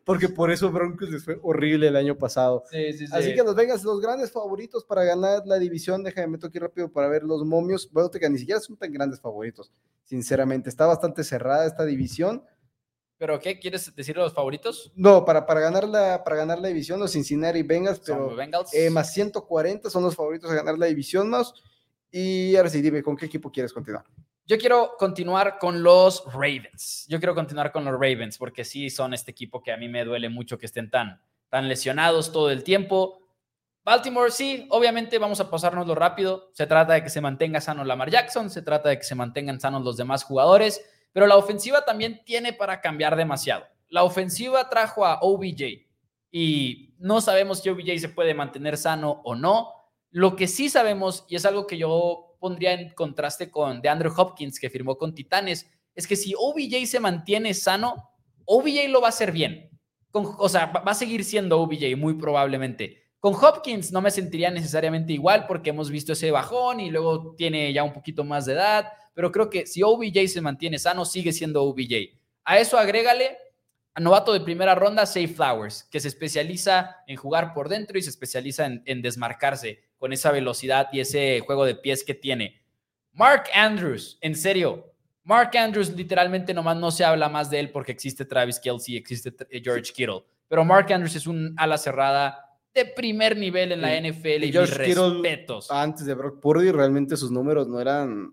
Speaker 2: porque por eso Broncos les fue horrible el año pasado. Así que nos vengas los grandes favoritos para ganar la división. Déjame meto aquí rápido para ver los momios. Bueno, que ni siquiera son tan grandes favoritos, sinceramente. Está bastante cerrada esta división.
Speaker 1: ¿Pero qué? ¿Quieres decir los favoritos?
Speaker 2: No, para, para, ganar, la, para ganar la división, los Cincinnati Bengals, pero eh, más 140 son los favoritos a ganar la división más. Y ahora sí, dime, ¿con qué equipo quieres continuar?
Speaker 1: Yo quiero continuar con los Ravens. Yo quiero continuar con los Ravens porque sí son este equipo que a mí me duele mucho que estén tan, tan lesionados todo el tiempo. Baltimore, sí, obviamente vamos a pasárnoslo rápido. Se trata de que se mantenga sano Lamar Jackson, se trata de que se mantengan sanos los demás jugadores, pero la ofensiva también tiene para cambiar demasiado. La ofensiva trajo a OBJ, y no sabemos si OBJ se puede mantener sano o no. Lo que sí sabemos, y es algo que yo pondría en contraste con DeAndre Hopkins, que firmó con Titanes, es que si OBJ se mantiene sano, OBJ lo va a hacer bien. o sea, va a seguir siendo OBJ muy probablemente. Con Hopkins no me sentiría necesariamente igual porque hemos visto ese bajón y luego tiene ya un poquito más de edad, pero creo que si OBJ se mantiene sano, sigue siendo OBJ. A eso agrégale a novato de primera ronda, Safe Flowers, que se especializa en jugar por dentro y se especializa en desmarcarse con esa velocidad y ese juego de pies que tiene. Mark Andrews, en serio, Mark Andrews literalmente nomás no se habla más de él porque existe Travis Kelsey, existe eh, George Kittle. Pero Mark Andrews es un ala cerrada de primer nivel en la NFL y, George respetos.
Speaker 2: antes de Brock Purdy, realmente sus números no eran.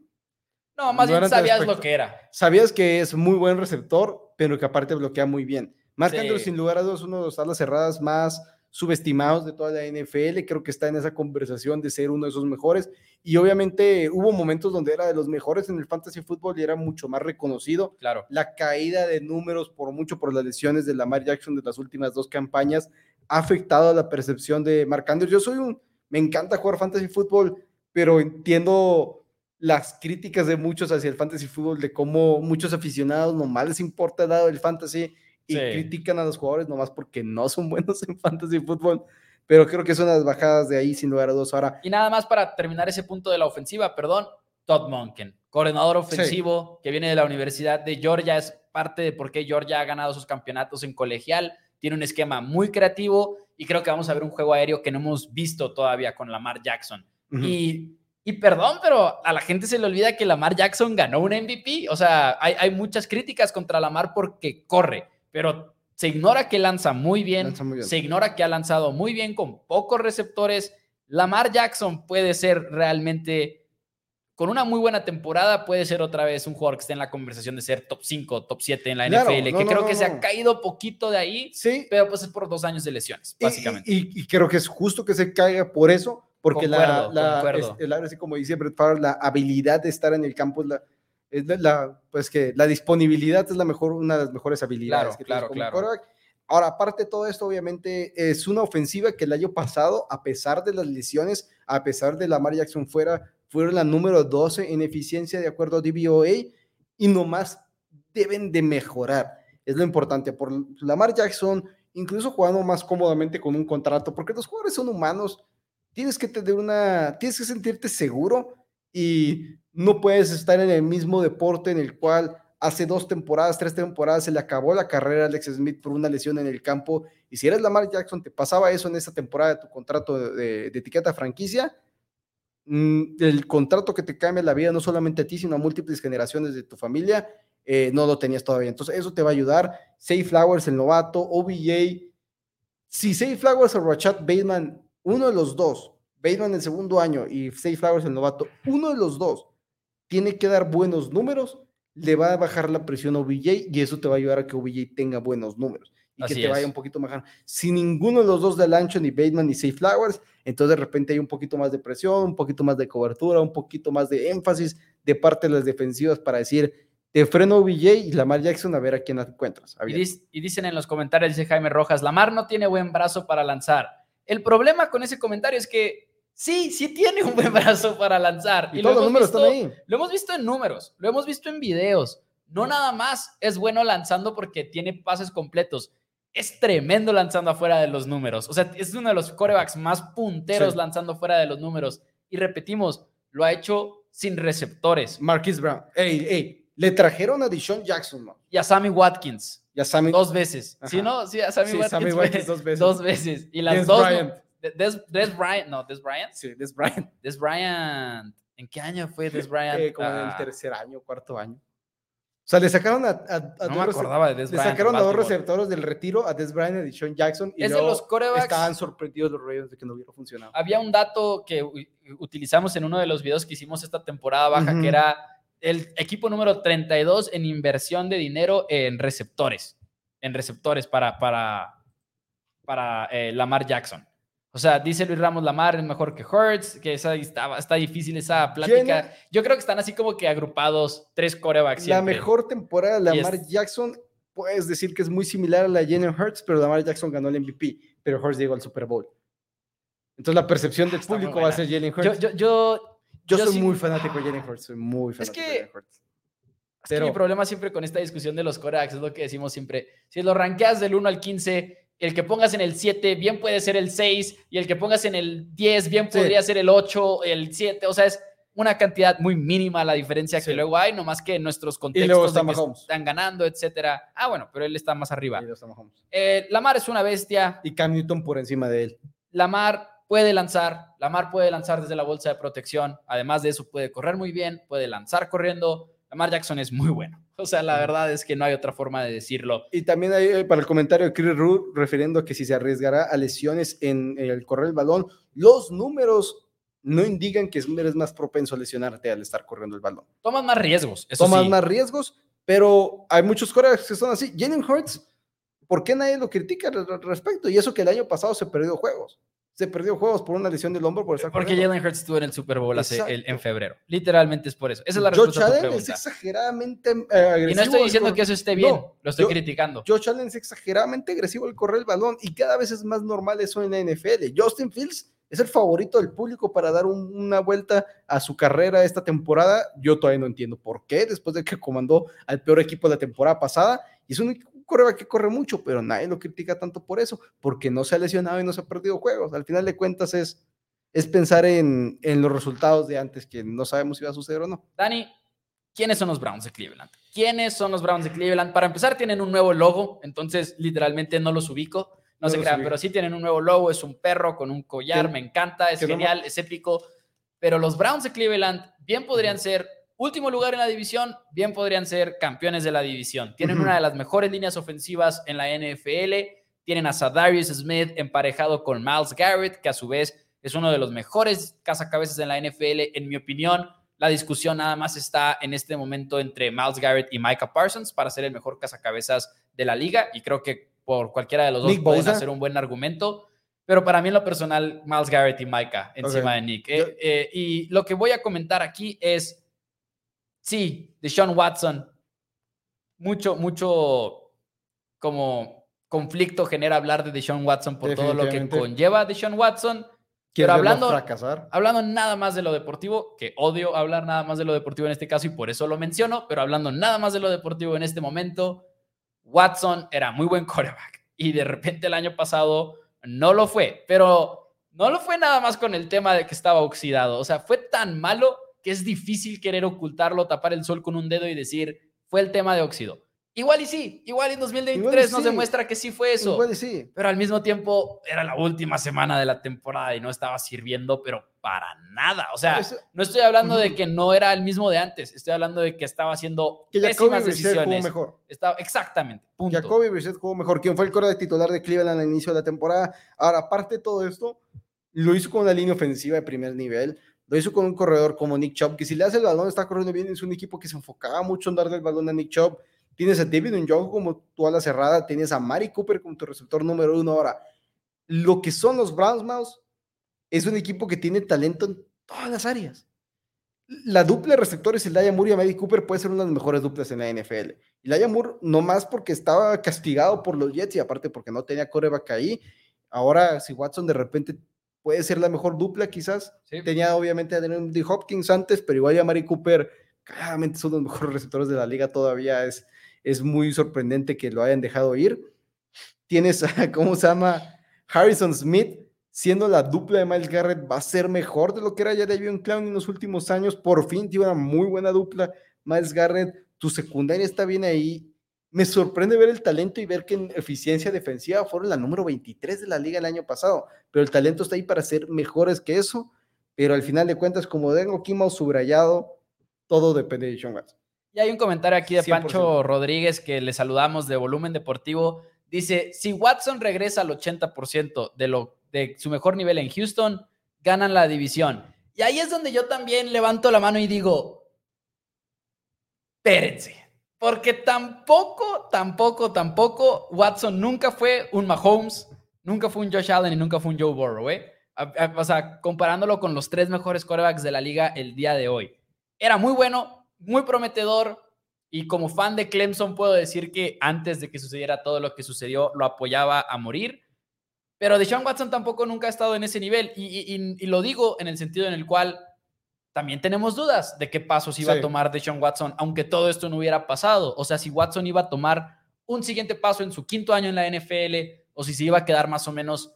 Speaker 1: No, más bien sabías lo que era.
Speaker 2: Sabías que es muy buen receptor, pero que aparte bloquea muy bien. Mark Andrews, sin lugar a dudas, uno de los alas cerradas más subestimados de toda la NFL. Creo que está en esa conversación de ser uno de esos mejores. Y obviamente hubo momentos donde era de los mejores en el fantasy fútbol y era mucho más reconocido.
Speaker 1: Claro.
Speaker 2: La caída de números por mucho por las lesiones de Lamar Jackson de las últimas dos campañas ha afectado a la percepción de Mark Andrews. Yo soy un, me encanta jugar fantasy fútbol, pero entiendo las críticas de muchos hacia el fantasy fútbol, de cómo muchos aficionados nomás les importa el lado del fantasy y critican a los jugadores nomás porque no son buenos en fantasy fútbol. Pero creo que son las bajadas de ahí, sin lugar a dos. Ahora.
Speaker 1: Y nada más para terminar ese punto de la ofensiva, perdón, Todd Monken, coordinador ofensivo que viene de la Universidad de Georgia, es parte de por qué Georgia ha ganado sus campeonatos en colegial. Tiene un esquema muy creativo y creo que vamos a ver un juego aéreo que no hemos visto todavía con Lamar Jackson. y, y, perdón, pero a la gente se le olvida que Lamar Jackson ganó un MVP. O sea, hay, hay muchas críticas contra Lamar porque corre pero se ignora que lanza muy bien, se ignora que ha lanzado muy bien con pocos receptores. Lamar Jackson puede ser realmente, con una muy buena temporada, puede ser otra vez un jugador que esté en la conversación de ser top 5, top 7 en la NFL, que creo que se ha caído poquito de ahí,
Speaker 2: sí.
Speaker 1: pero pues es por dos años de lesiones, básicamente.
Speaker 2: Y, creo que es justo que se caiga por eso, porque la, la, como dice Brett Favre, la habilidad de estar en el campo es la es la, pues que la disponibilidad es la mejor, una de las mejores habilidades
Speaker 1: claro, que claro, claro.
Speaker 2: Ahora, aparte de todo esto, obviamente es una ofensiva que el año pasado, a pesar de las lesiones, a pesar de la Lamar Jackson fuera, fueron la número 12 en eficiencia de acuerdo a DVOA y nomás deben de mejorar. Es lo importante. Por Lamar Jackson, incluso jugando más cómodamente con un contrato, porque los jugadores son humanos, tienes que tener una, tienes que sentirte seguro y no puedes estar en el mismo deporte en el cual hace dos temporadas, tres temporadas se le acabó la carrera a Alex Smith por una lesión en el campo. Y si eres Lamar Jackson, te pasaba eso en esta temporada de tu contrato de, etiqueta franquicia. Mm, el contrato que te cambia la vida no solamente a ti, sino a múltiples generaciones de tu familia, eh, no lo tenías todavía. Entonces, eso te va a ayudar. Safe Flowers, el novato, OBJ. Si Safe Flowers o Rachat Bateman, uno de los dos, Bateman el segundo año y Safe Flowers el novato, uno de los dos tiene que dar buenos números, le va a bajar la presión a OBJ y eso te va a ayudar a que OBJ tenga buenos números y que te vaya un poquito mejor. Si ninguno de los dos del ancho, ni Bateman ni Safe Flowers, entonces de repente hay un poquito más de presión, un poquito más de cobertura, un poquito más de énfasis de parte de las defensivas para decir, te freno OBJ y Lamar Jackson a ver a quién encuentras.
Speaker 1: Y, y, dicen en los comentarios, dice Jaime Rojas, Lamar no tiene buen brazo para lanzar. El problema con ese comentario es que Sí, sí tiene un buen brazo para lanzar.
Speaker 2: Y, todos los números están ahí.
Speaker 1: Lo hemos visto en números, lo hemos visto en videos. No nada más es bueno lanzando porque tiene pases completos. Es tremendo lanzando afuera de los números. O sea, es uno de los corebacks más punteros lanzando fuera de los números. Y repetimos, lo ha hecho sin receptores.
Speaker 2: Marquis Brown. Ey, ey, le trajeron a Deshaun Jackson, ¿no?
Speaker 1: Y a Sammy Watkins.
Speaker 2: Y a Sammy.
Speaker 1: Dos veces. ¿Sí, no? Sí, a Sammy, Watkins, dos veces. Dos veces. Y las dos. Des, Des Bryant, no, Des Bryant.
Speaker 2: Sí, Des Bryant.
Speaker 1: Des Bryant. ¿En qué año fue Des Bryant?
Speaker 2: Eh, como en el ah. tercer año, cuarto año. O sea, le sacaron a, a,
Speaker 1: no me acordaba de Des
Speaker 2: Le sacaron a dos receptores del retiro, a Des Bryant y Sean Jackson. Y
Speaker 1: es de los corebacks.
Speaker 2: Estaban sorprendidos los Ravens de que no hubiera funcionado.
Speaker 1: Había un dato que utilizamos en uno de los videos que hicimos esta temporada baja, que era el equipo número 32 en inversión de dinero en receptores. En receptores para, para, para eh, Lamar Jackson. O sea, dice Luis Ramos Lamar es mejor que Hurts, que esa, está, está difícil esa plática. Yo creo que están así como que agrupados tres corebacks.
Speaker 2: La mejor temporada de Lamar Jackson, puedes decir que es muy similar a la Jenny Hurts, pero Lamar Jackson ganó el MVP. pero Hurts llegó al Super Bowl. Entonces la percepción del
Speaker 1: muy
Speaker 2: público va a ser Jalen Hurts. Yo,
Speaker 1: yo, yo, yo
Speaker 2: soy
Speaker 1: sí-
Speaker 2: muy fanático de Jalen Hurts, soy muy fanático
Speaker 1: que-
Speaker 2: de Jalen Hurts.
Speaker 1: Es que mi problema siempre con esta discusión de los corebacks es lo que decimos siempre. Si lo rankeas del 1 al 15, el que pongas en el 7 bien puede ser el 6 y el que pongas en el 10 bien
Speaker 2: Sí.
Speaker 1: podría ser el 8, el 7. O sea, es una cantidad muy mínima la diferencia
Speaker 2: Sí.
Speaker 1: que luego hay, nomás que en nuestros contextos de que están ganando, etcétera. Ah, bueno, pero él está más arriba. Eh, Lamar es una bestia.
Speaker 2: Y Cam Newton por encima de él.
Speaker 1: Lamar puede lanzar, Lamar puede lanzar desde la bolsa de protección, además de eso puede correr muy bien, puede lanzar corriendo, Lamar Jackson es muy bueno. O sea, la verdad es que no hay otra forma de decirlo.
Speaker 2: Y también hay eh, para el comentario de Chris Root, refiriendo que si se arriesgará a lesiones en el correr el balón, los números no indican que eres más propenso a lesionarte al estar corriendo el balón.
Speaker 1: Toman más riesgos, eso sí.
Speaker 2: más riesgos, pero hay muchos corebacks que son así. Jalen Hurts, ¿por qué nadie lo critica al respecto? Y eso que el año pasado se perdió juegos. Se perdió juegos por una lesión del hombro por estar
Speaker 1: Porque
Speaker 2: corriendo.
Speaker 1: Jalen Hurts estuvo en el Super Bowl hace el- en febrero. Literalmente es por eso. Esa es la
Speaker 2: Josh
Speaker 1: respuesta a tu
Speaker 2: Allen es
Speaker 1: pregunta.
Speaker 2: exageradamente eh, agresivo.
Speaker 1: Y no estoy diciendo que eso esté bien,
Speaker 2: No,
Speaker 1: lo estoy
Speaker 2: yo-
Speaker 1: criticando.
Speaker 2: Josh Allen es exageradamente agresivo al correr el balón y cada vez es más normal eso en la NFL. Justin Fields es el favorito del público para dar un- una vuelta a su carrera esta temporada. Yo todavía no entiendo por qué, después de que comandó al peor equipo de la temporada pasada. Y es un coreba que corre mucho, pero nadie lo critica tanto por eso, porque no se ha lesionado y no se ha perdido juegos. Al final de cuentas es, es pensar en, en los resultados de antes, que no sabemos si va a suceder o no.
Speaker 1: Dani, ¿quiénes son los Browns de Cleveland? ¿Quiénes son los Browns de Cleveland? Para empezar, tienen un nuevo logo, entonces literalmente no los ubico. No,
Speaker 2: No
Speaker 1: se crean,
Speaker 2: ubico.
Speaker 1: pero sí tienen un nuevo logo, es un perro con un collar, me encanta, es
Speaker 2: que no
Speaker 1: genial, es épico. Pero los Browns de Cleveland bien podrían ser último lugar en la división, bien podrían ser campeones de la división. Tienen una de las mejores líneas ofensivas en la NFL. Tienen a Sadarius Smith emparejado con Miles Garrett, que a su vez es uno de los mejores cazacabezas en la NFL, en mi opinión. La discusión nada más está en este momento entre Miles Garrett y Micah Parsons para ser el mejor cazacabezas de la liga y creo que por cualquiera de los dos
Speaker 2: Nick
Speaker 1: pueden hacer un buen argumento, pero para mí en lo personal Miles Garrett y Micah encima de Nick. Eh, eh, y lo que voy a comentar aquí es, sí, Deshaun Watson, mucho, mucho como conflicto genera hablar de Deshaun Watson por todo lo que conlleva Deshaun Watson.
Speaker 2: ¿Quieres
Speaker 1: Pero hablando-
Speaker 2: fracasar?
Speaker 1: Hablando nada más de lo deportivo, que odio hablar nada más de lo deportivo en este caso y por eso lo menciono, pero hablando nada más de lo deportivo en este momento, Watson era muy buen quarterback y de repente el año pasado no lo fue, pero no lo fue nada más con el tema de que estaba oxidado, o sea, fue tan malo que es difícil querer ocultarlo, tapar el sol con un dedo y decir, fue el tema de óxido. Igual y sí, igual en 2023 nos
Speaker 2: sí.
Speaker 1: demuestra que sí fue eso
Speaker 2: Igual y sí.
Speaker 1: pero al mismo tiempo era la última semana de la temporada y no estaba sirviendo, pero para nada. O sea,
Speaker 2: Eso-
Speaker 1: no estoy hablando de que no era el mismo de antes, estoy hablando de que estaba haciendo
Speaker 2: que
Speaker 1: pésimas
Speaker 2: Brissett jugó
Speaker 1: decisiones.
Speaker 2: mejor.
Speaker 1: Estaba, exactamente, punto.
Speaker 2: Jacoby Brissett jugó mejor. ¿Quién fue el core de titular de Cleveland al inicio de la temporada? Ahora, aparte de todo esto, lo hizo con una línea ofensiva de primer nivel. Lo hizo con un corredor como Nick Chubb, que si le hace el balón está corriendo bien. Es un equipo que se enfocaba mucho en darle el balón a Nick Chubb. Tienes a David Njoku como tu ala cerrada. Tienes a Mari Cooper como tu receptor número uno. Ahora, lo que son los Browns, Mouse, es un equipo que tiene talento en todas las áreas. La dupla de receptores, Elijah Moore y Amari Cooper, puede ser una de las mejores duplas en la NFL. Elijah Moore, no más porque estaba castigado por los Jets y aparte porque no tenía coreback ahí. Ahora, si Watson de repente puede ser la mejor dupla, quizás.
Speaker 1: Sí.
Speaker 2: Tenía obviamente a D. Hopkins antes, pero igual a Mari Cooper, claramente son los mejores receptores de la liga todavía. Es, es muy sorprendente que lo hayan dejado ir. Tienes, a, ¿cómo se llama? Harrison Smith, siendo la dupla de Miles Garrett, va a ser mejor de lo que era ya Davion Clown en los últimos años. Por fin tiene una muy buena dupla. Miles Garrett, tu secundaria está bien ahí. Me sorprende ver el talento y ver que en eficiencia defensiva fueron la número 23 de la liga el año pasado, pero el talento está ahí para ser mejores que eso, pero al final de cuentas, como tengo mal subrayado, todo depende de Sean Watson.
Speaker 1: Y hay un comentario aquí de
Speaker 2: 100%.
Speaker 1: Pancho Rodríguez que le saludamos de Volumen Deportivo. Dice, si Watson regresa al 80% de, lo, de su mejor nivel en Houston, ganan la división. Y ahí es donde yo también levanto la mano y digo, espérense, porque tampoco, tampoco, tampoco Watson nunca fue un Mahomes, nunca fue un Josh Allen y nunca fue un Joe Burrow, ¿eh? O sea, comparándolo con los tres mejores quarterbacks de la liga el día de hoy. Era muy bueno, muy prometedor, y como fan de Clemson puedo decir que antes de que sucediera todo lo que sucedió, lo apoyaba a morir, Pero Deshaun Watson tampoco nunca ha estado en ese nivel. Y, lo digo en el sentido en el cual también tenemos dudas de qué pasos iba a tomar Deshaun Watson, aunque todo esto no hubiera pasado. O sea, si Watson iba a tomar un siguiente paso en su quinto año en la NFL o si se iba a quedar más o menos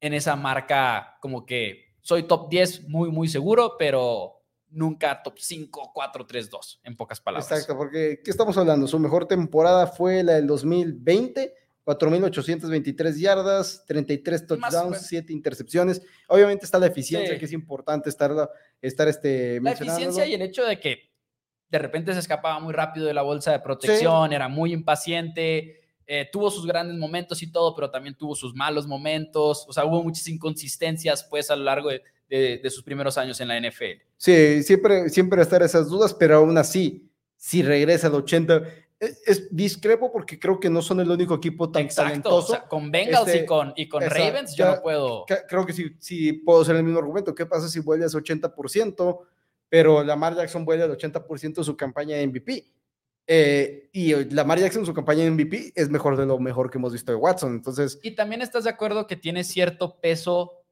Speaker 1: en esa marca como que soy top 10 muy, muy seguro, pero nunca top 5, 4, 3, 2, en pocas palabras.
Speaker 2: Exacto, porque ¿qué estamos hablando? Su mejor temporada fue la del 2020, 4.823 yardas, 33 touchdowns, 7 intercepciones. Obviamente está la eficiencia, que es importante estar, estar este,
Speaker 1: La eficiencia y el hecho de que de repente se escapaba muy rápido de la bolsa de protección, era muy impaciente, eh, tuvo sus grandes momentos y todo, pero también tuvo sus malos momentos. O sea, hubo muchas inconsistencias pues a lo largo de, de, sus primeros años en la NFL.
Speaker 2: Sí, siempre, siempre estar esas dudas, pero aún así, si regresa al 80, es, discrepo porque creo que no son el único equipo tan Exacto, talentoso. O sea,
Speaker 1: con Bengals y este, con, y con Ravens yo no puedo.
Speaker 2: Creo que sí, sí puedo ser el mismo argumento. ¿Qué pasa si vuelve a ese 80%? Pero Lamar Jackson vuelve al 80% de su campaña de MVP. Eh, y Lamar Jackson, su campaña de MVP, es mejor de lo mejor que hemos visto de Watson. Entonces.
Speaker 1: Y también estás de acuerdo que tiene cierto peso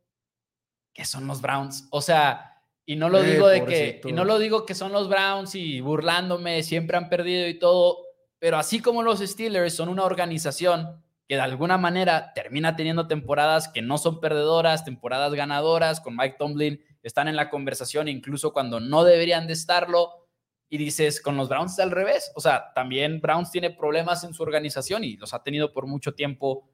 Speaker 1: que son los Browns. O sea, y no lo eh, digo de que, y no lo digo que son los Browns y burlándome, siempre han perdido y todo, pero así como los Steelers son una organización que de alguna manera termina teniendo temporadas que no son perdedoras, temporadas ganadoras, con Mike Tomlin están en la conversación incluso cuando no deberían de estarlo. Y dices, con los Browns al revés. O sea, también Browns tiene problemas en su organización y los ha tenido por mucho tiempo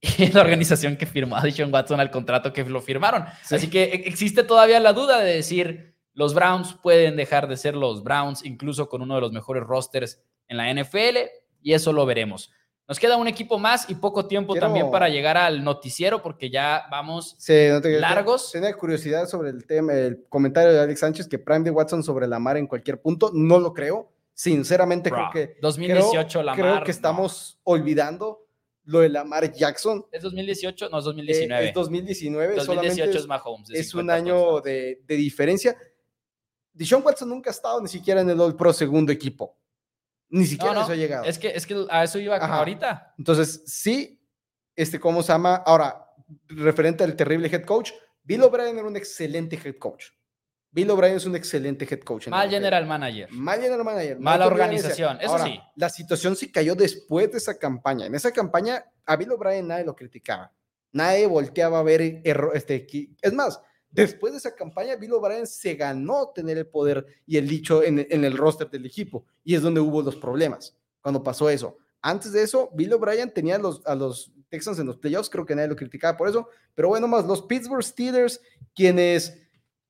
Speaker 1: y la organización que firmó a Dishon Watson al contrato que lo firmaron. Así que e, existe todavía la duda de decir, los Browns pueden dejar de ser los Browns, incluso con uno de los mejores rosters en la NFL, y eso lo veremos. Nos queda un equipo más y poco tiempo también para llegar al noticiero porque ya vamos largos.
Speaker 2: Tenía curiosidad sobre el tema, el comentario de Alex Sánchez que Prime de Watson sobre la mar en cualquier punto. No lo creo. Sinceramente creo que
Speaker 1: 2018
Speaker 2: creo, creo que estamos olvidando lo de Lamar Jackson.
Speaker 1: ¿Es 2018? No, es 2019.
Speaker 2: es 2019.
Speaker 1: 2018 es Mahomes.
Speaker 2: Es, un año de, de, diferencia. Dishon Watson nunca ha estado ni siquiera en el All Pro segundo equipo. Ni siquiera eso ha llegado.
Speaker 1: Es que, es que a eso iba ahorita.
Speaker 2: Entonces, sí, este, ¿cómo se llama? Ahora, referente al terrible head coach, Bill O'Brien era un excelente head coach. Bill O'Brien es un excelente head coach.
Speaker 1: Mal general manager.
Speaker 2: Mal general manager.
Speaker 1: Mala organización, eso sí.
Speaker 2: La situación se cayó después de esa campaña. En esa campaña, a Bill O'Brien nadie lo criticaba. Nadie volteaba a ver error. Este, es más, después de esa campaña, Bill O'Brien se ganó tener el poder y el dicho en, el roster del equipo. Y es donde hubo los problemas, cuando pasó eso. Antes de eso, Bill O'Brien tenía los, a los Texans en los playoffs, creo que nadie lo criticaba por eso. Pero bueno, más los Pittsburgh Steelers, quienes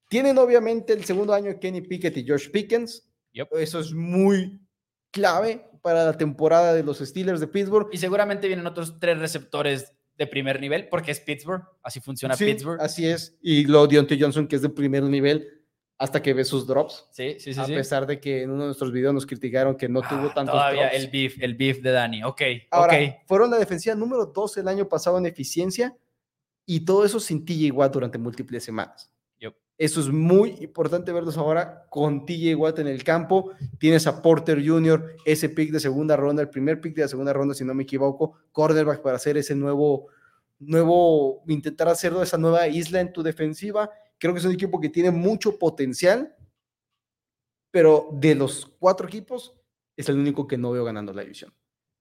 Speaker 2: tienen obviamente el segundo año Kenny Pickett y George Pickens. Eso es muy clave para la temporada de los Steelers de Pittsburgh.
Speaker 1: Y seguramente vienen otros tres receptores de primer nivel, porque es Pittsburgh, así funciona Pittsburgh.
Speaker 2: Así es. Y lo Deontay Johnson, que es de primer nivel, hasta que ve sus drops.
Speaker 1: Sí, sí, sí.
Speaker 2: A pesar de que en uno de nuestros videos nos criticaron que no tuvo ah, tantos
Speaker 1: todavía el beef, el beef de Dani. Ok,
Speaker 2: Ahora, fueron la defensiva número 12 el año pasado en eficiencia y todo eso sin TJ Watt durante múltiples semanas. Eso es muy importante verlos ahora con TJ Watt en el campo. Tienes a Porter Jr., ese pick de segunda ronda, el primer pick de la segunda ronda, si no me equivoco, cornerback para hacer ese nuevo, nuevo, intentar hacerlo esa nueva isla en tu defensiva. Creo que es un equipo que tiene mucho potencial, pero de los cuatro equipos es el único que no veo ganando la división.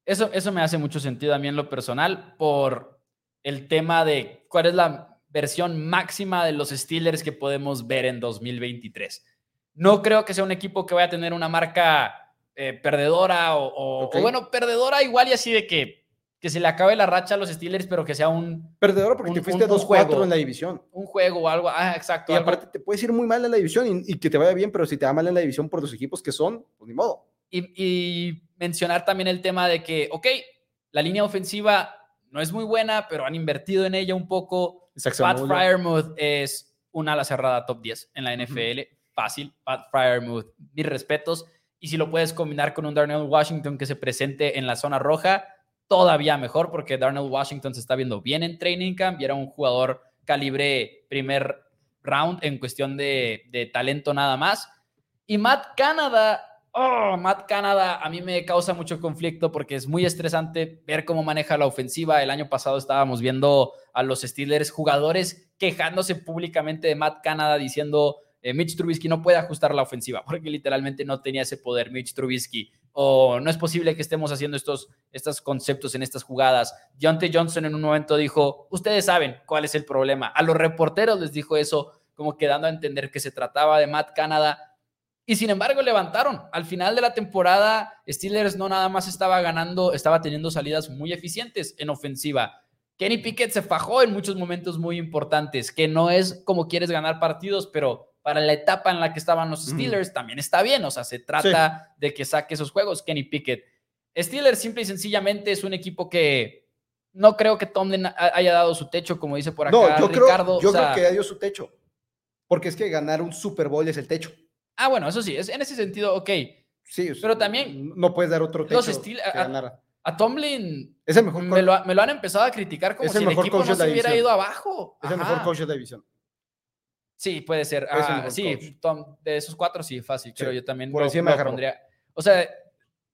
Speaker 1: Eso, eso me hace mucho sentido a mí en lo personal por el tema de cuál es la versión máxima de los Steelers que podemos ver en 2023. No creo que sea un equipo que vaya a tener una marca eh, perdedora o, bueno, perdedora igual y así de que, que se le acabe la racha a los Steelers, pero que sea un...
Speaker 2: Perdedora porque te fuiste 2-4 en la división.
Speaker 1: Un juego o algo, ah, exacto.
Speaker 2: Y aparte te puedes ir muy mal en la división y, que te vaya bien, pero si te va mal en la división por los equipos que son, pues ni modo.
Speaker 1: Y, y mencionar también el tema de que, ok, la línea ofensiva no es muy buena, pero han invertido en ella un poco Pat Fryermuth es una ala cerrada top 10 en la NFL. Fácil. Pat Fryermuth, mis respetos. Y si lo puedes combinar con un Darnell Washington que se presente en la zona roja, todavía mejor, porque Darnell Washington se está viendo bien en training camp y era un jugador calibre primer round en cuestión de, de talento nada más. Y Matt Canada Oh, Matt Canada a mí me causa mucho conflicto porque es muy estresante ver cómo maneja la ofensiva. El año pasado estábamos viendo a los Steelers jugadores quejándose públicamente de Matt Canada diciendo eh, Mitch Trubisky no puede ajustar la ofensiva porque literalmente no tenía ese poder Mitch Trubisky o no es posible que estemos haciendo estos, estos conceptos en estas jugadas. Deontay Johnson en un momento dijo, ustedes saben cuál es el problema. A los reporteros les dijo eso como quedando a entender que se trataba de Matt Canada y sin embargo levantaron. Al final de la temporada, Steelers no nada más estaba ganando, estaba teniendo salidas muy eficientes en ofensiva. Kenny Pickett se fajó en muchos momentos muy importantes, que no es como quieres ganar partidos, pero para la etapa en la que estaban los Steelers también está bien. O sea, se trata de que saque esos juegos Kenny Pickett. Steelers simple y sencillamente es un equipo que no creo que Tomlin haya dado su techo, como dice por acá
Speaker 2: no, yo
Speaker 1: Ricardo.
Speaker 2: Creo, yo creo que ya dio su techo. Porque es que ganar un Super Bowl es el techo.
Speaker 1: Ah, bueno, eso sí, es, en ese sentido, ok.
Speaker 2: Sí,
Speaker 1: pero también.
Speaker 2: No puedes dar otro techo.
Speaker 1: a, Tomlin.
Speaker 2: Es el mejor
Speaker 1: me lo, me lo, han empezado a criticar como si el, equipo no se hubiera ido abajo.
Speaker 2: Es el mejor coach de división.
Speaker 1: Sí, puede ser. Ah, sí, Tom, de esos cuatro, sí, fácil. Pero yo también
Speaker 2: Por encima
Speaker 1: pondría. O sea,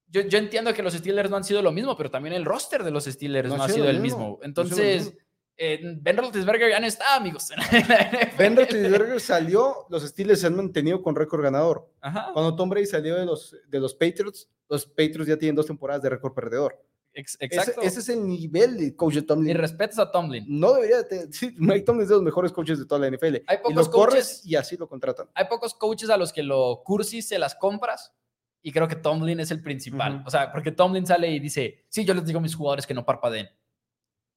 Speaker 1: yo, yo, entiendo que los Steelers no han sido lo mismo, pero también el roster de los Steelers no, ha sido, el mismo. Entonces, eh, Ben Roethlisberger ya no está, amigos.
Speaker 2: ben Roethlisberger salió, los Steelers se han mantenido con récord ganador. Cuando Tom Brady salió de los, de los Patriots, los Patriots ya tienen dos temporadas de récord perdedor.
Speaker 1: exacto.
Speaker 2: Ese, es el nivel de coach de Tomlin.
Speaker 1: Y respetas a Tomlin.
Speaker 2: No debería. De, sí, Mike Tomlin es de los mejores coaches de toda la NFL.
Speaker 1: Hay pocos
Speaker 2: y los
Speaker 1: coaches,
Speaker 2: y así lo contratan.
Speaker 1: Hay pocos coaches a los que lo cursis se las compras. Y creo que Tomlin es el principal. O sea, porque Tomlin sale y dice: Sí, yo les digo a mis jugadores que no parpadeen.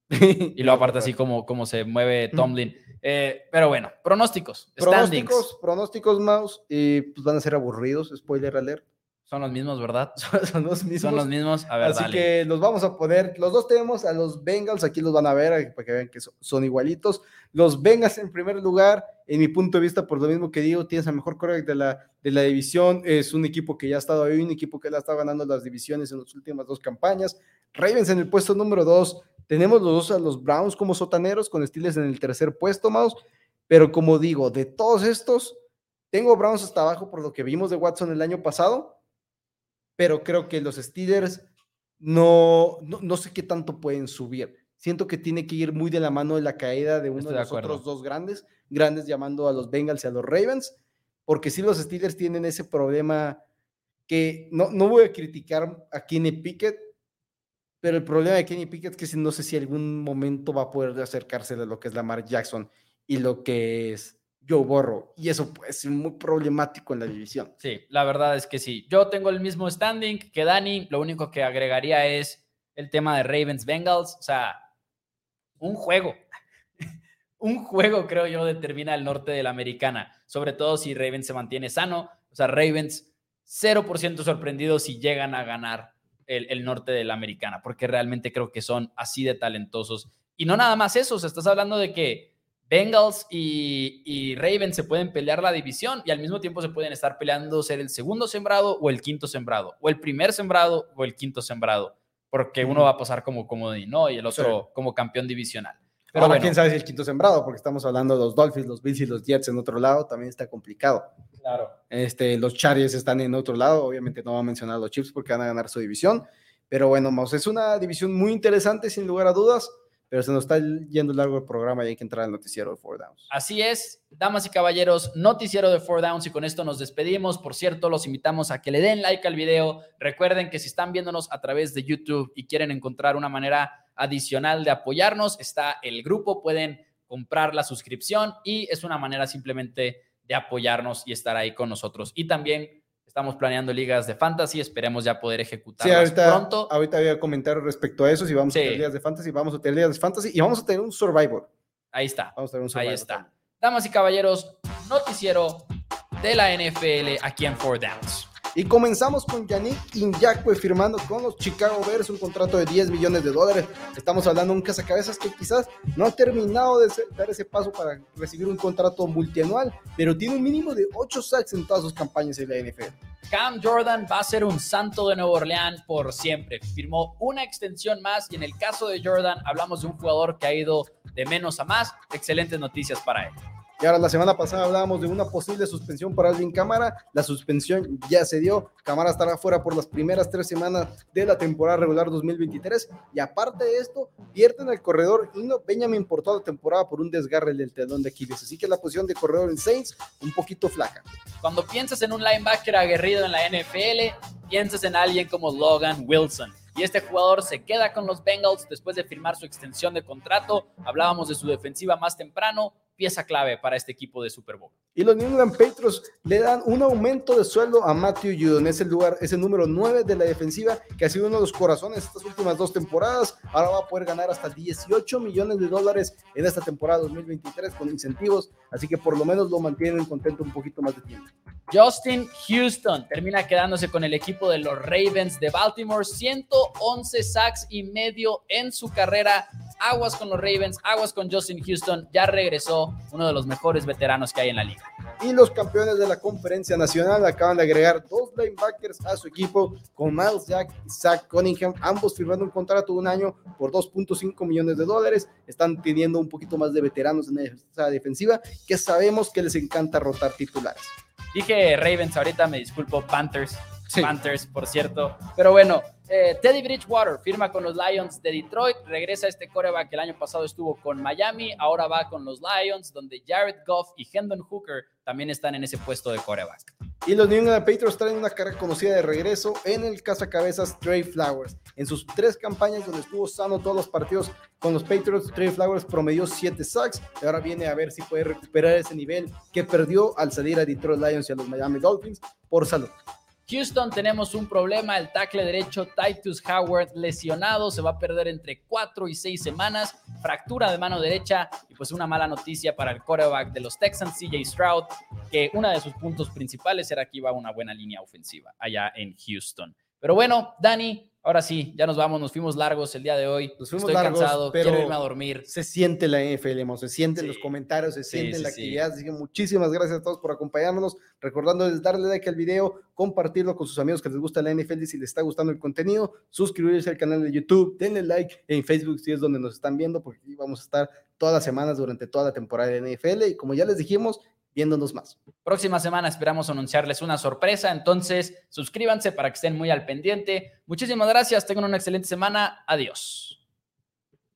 Speaker 1: y lo aparte así como, como se mueve Tomlin. Eh, pero bueno, pronósticos.
Speaker 2: Pronósticos, pronósticos, Mouse. Y pues van a ser aburridos, spoiler alert.
Speaker 1: Son los mismos, ¿verdad?
Speaker 2: Son los mismos.
Speaker 1: Son los mismos. A ver,
Speaker 2: Así que los vamos a poner. Los dos tenemos a los Bengals. Aquí los van a ver para que vean que son, igualitos. Los Bengals en primer lugar. En mi punto de vista, por lo mismo que digo, tienes el mejor quarterback de la, de la división. Es un equipo que ya ha estado ahí, un equipo que le ha estado ganando las divisiones en las últimas dos campañas. Ravens en el puesto número dos. Tenemos los dos a los Browns como sotaneros, con Steelers en el tercer puesto, Mouse. Pero como digo, de todos estos, tengo Browns hasta abajo por lo que vimos de Watson el año pasado, pero creo que los Steelers no, no, sé qué tanto pueden subir. Siento que tiene que ir muy de la mano de la caída de uno de, los otros dos grandes, grandes llamando a los Bengals y a los Ravens, porque si los Steelers tienen ese problema que no, no voy a criticar a Kenny Pickett, pero el problema de Kenny Pickett es que no sé si algún momento va a poder acercarse a lo que es Lamar Jackson y lo que es Joe Borro. Y eso ser muy problemático en la división.
Speaker 1: Sí, la verdad es que sí. Yo tengo el mismo standing que Dani. Lo único que agregaría es el tema de Ravens Bengals. O sea, un juego. un juego, creo yo, determina el norte de la americana. Sobre todo si Ravens se mantiene sano. O sea, Ravens 0% sorprendidos si llegan a ganar el, norte de la americana, porque realmente creo que son así de talentosos. Y no nada más eso, o sea, estás hablando de que Bengals y, y, Ravens se pueden pelear la división y al mismo tiempo se pueden estar peleando ser el segundo sembrado o el quinto sembrado, o el primer sembrado o el quinto sembrado, porque uno va a pasar como comodín, ¿no? Y el otro como campeón divisional.
Speaker 2: Pero Ahora, quién sabe si el quinto sembrado, porque estamos hablando de los Dolphins, los Bills y los Jets en otro lado, también está complicado.
Speaker 1: Claro.
Speaker 2: Este, los Chargers están en otro lado, obviamente no va a mencionar los Chiefs porque van a ganar su división, pero bueno, es una división muy interesante sin lugar a dudas, pero se nos está yendo largo el programa y hay que entrar al noticiero de Four Downs.
Speaker 1: Así es, damas y caballeros, noticiero de Four Downs y con esto nos despedimos. Por cierto, los invitamos a que le den like al video. Recuerden que si están viéndonos a través de YouTube y quieren encontrar una manera adicional de apoyarnos, está el grupo, pueden comprar la suscripción y es una manera simplemente de apoyarnos y estar ahí con nosotros. Y también estamos planeando ligas de fantasy, esperemos ya poder ejecutarlas pronto.
Speaker 2: Ahorita voy a comentar respecto a eso, si vamos a tener ligas de fantasy, vamos a tener ligas de fantasy y vamos a tener un Survivor.
Speaker 1: Ahí está.
Speaker 2: Vamos a tener un Survivor.
Speaker 1: Ahí está. Damas y caballeros, noticiero de la NFL aquí en Four Downs.
Speaker 2: Y comenzamos con Yannick Inyakwe firmando con los Chicago Bears un contrato de 10 millones de dólares. Estamos hablando de un cazacabezas que quizás no ha terminado de dar ese paso para recibir un contrato multianual, pero tiene un mínimo de 8 sacks en todas sus campañas en la NFL.
Speaker 1: Cam Jordan va a ser un santo de Nueva Orleans por siempre. Firmó una extensión más y en el caso de Jordan hablamos de un jugador que ha ido de menos a más. Excelentes noticias para él.
Speaker 2: Y ahora la semana pasada hablábamos de una posible suspensión para Alvin Cámara. La suspensión ya se dio. Cámara estará fuera por las primeras tres semanas de la temporada regular 2023. Y aparte de esto, pierden el corredor Hino Benjamin por toda temporada por un desgarre del telón de Aquiles. Así que la posición de corredor en Saints un poquito flaca.
Speaker 1: Cuando piensas en un linebacker aguerrido en la NFL, piensas en alguien como Logan Wilson y este jugador se queda con los Bengals después de firmar su extensión de contrato. Hablábamos de su defensiva más temprano, pieza clave para este equipo de Super Bowl.
Speaker 2: Y los New England Patriots le dan un aumento de sueldo a Matthew Judon, es el lugar, es el número 9 de la defensiva, que ha sido uno de los corazones estas últimas dos temporadas. Ahora va a poder ganar hasta 18 millones de dólares en esta temporada 2023 con incentivos, así que por lo menos lo mantienen contento un poquito más de tiempo.
Speaker 1: Justin Houston termina quedándose con el equipo de los Ravens de Baltimore, 111 sacks y medio en su carrera. Aguas con los Ravens, aguas con Justin Houston, ya regresó uno de los mejores veteranos que hay en la liga.
Speaker 2: Y los campeones de la conferencia nacional acaban de agregar dos linebackers a su equipo con Miles Jack y Zach Cunningham, ambos firmando un contrato de un año por 2.5 millones de dólares. Están teniendo un poquito más de veteranos en esa defensiva que sabemos que les encanta rotar titulares.
Speaker 1: Dije Ravens, ahorita me disculpo, Panthers. Panthers, por cierto. Pero bueno, eh, Teddy Bridgewater firma con los Lions de Detroit, regresa este coreback que el año pasado estuvo con Miami, ahora va con los Lions, donde Jared Goff y Hendon Hooker también están en ese puesto de coreback.
Speaker 2: Y los New England Patriots traen una cara conocida de regreso en el cazacabezas Trey Flowers. En sus tres campañas donde estuvo sano todos los partidos con los Patriots, Trey Flowers promedió 7 sacks y ahora viene a ver si puede recuperar ese nivel que perdió al salir a Detroit Lions y a los Miami Dolphins por salud.
Speaker 1: Houston tenemos un problema, el tackle derecho Titus Howard lesionado, se va a perder entre 4 y 6 semanas, fractura de mano derecha y pues una mala noticia para el quarterback de los Texans, CJ Stroud, que uno de sus puntos principales era que iba a una buena línea ofensiva allá en Houston. Pero bueno, Dani, Ahora sí, ya nos vamos, nos fuimos largos el día de hoy.
Speaker 2: Nos fuimos Estoy cansado,
Speaker 1: pero quiero irme a dormir.
Speaker 2: Se siente la NFL, se siente en los comentarios, se siente en la actividad. Así que muchísimas gracias a todos por acompañarnos. Recordándoles darle like al video, compartirlo con sus amigos que les gusta la NFL si les está gustando el contenido, suscribirse al canal de YouTube, denle like en Facebook si es donde nos están viendo, porque aquí vamos a estar todas las semanas durante toda la temporada de NFL. Y como ya les dijimos, viéndonos más.
Speaker 1: Próxima semana esperamos anunciarles una sorpresa, entonces suscríbanse para que estén muy al pendiente. Muchísimas gracias, tengan una excelente semana, adiós.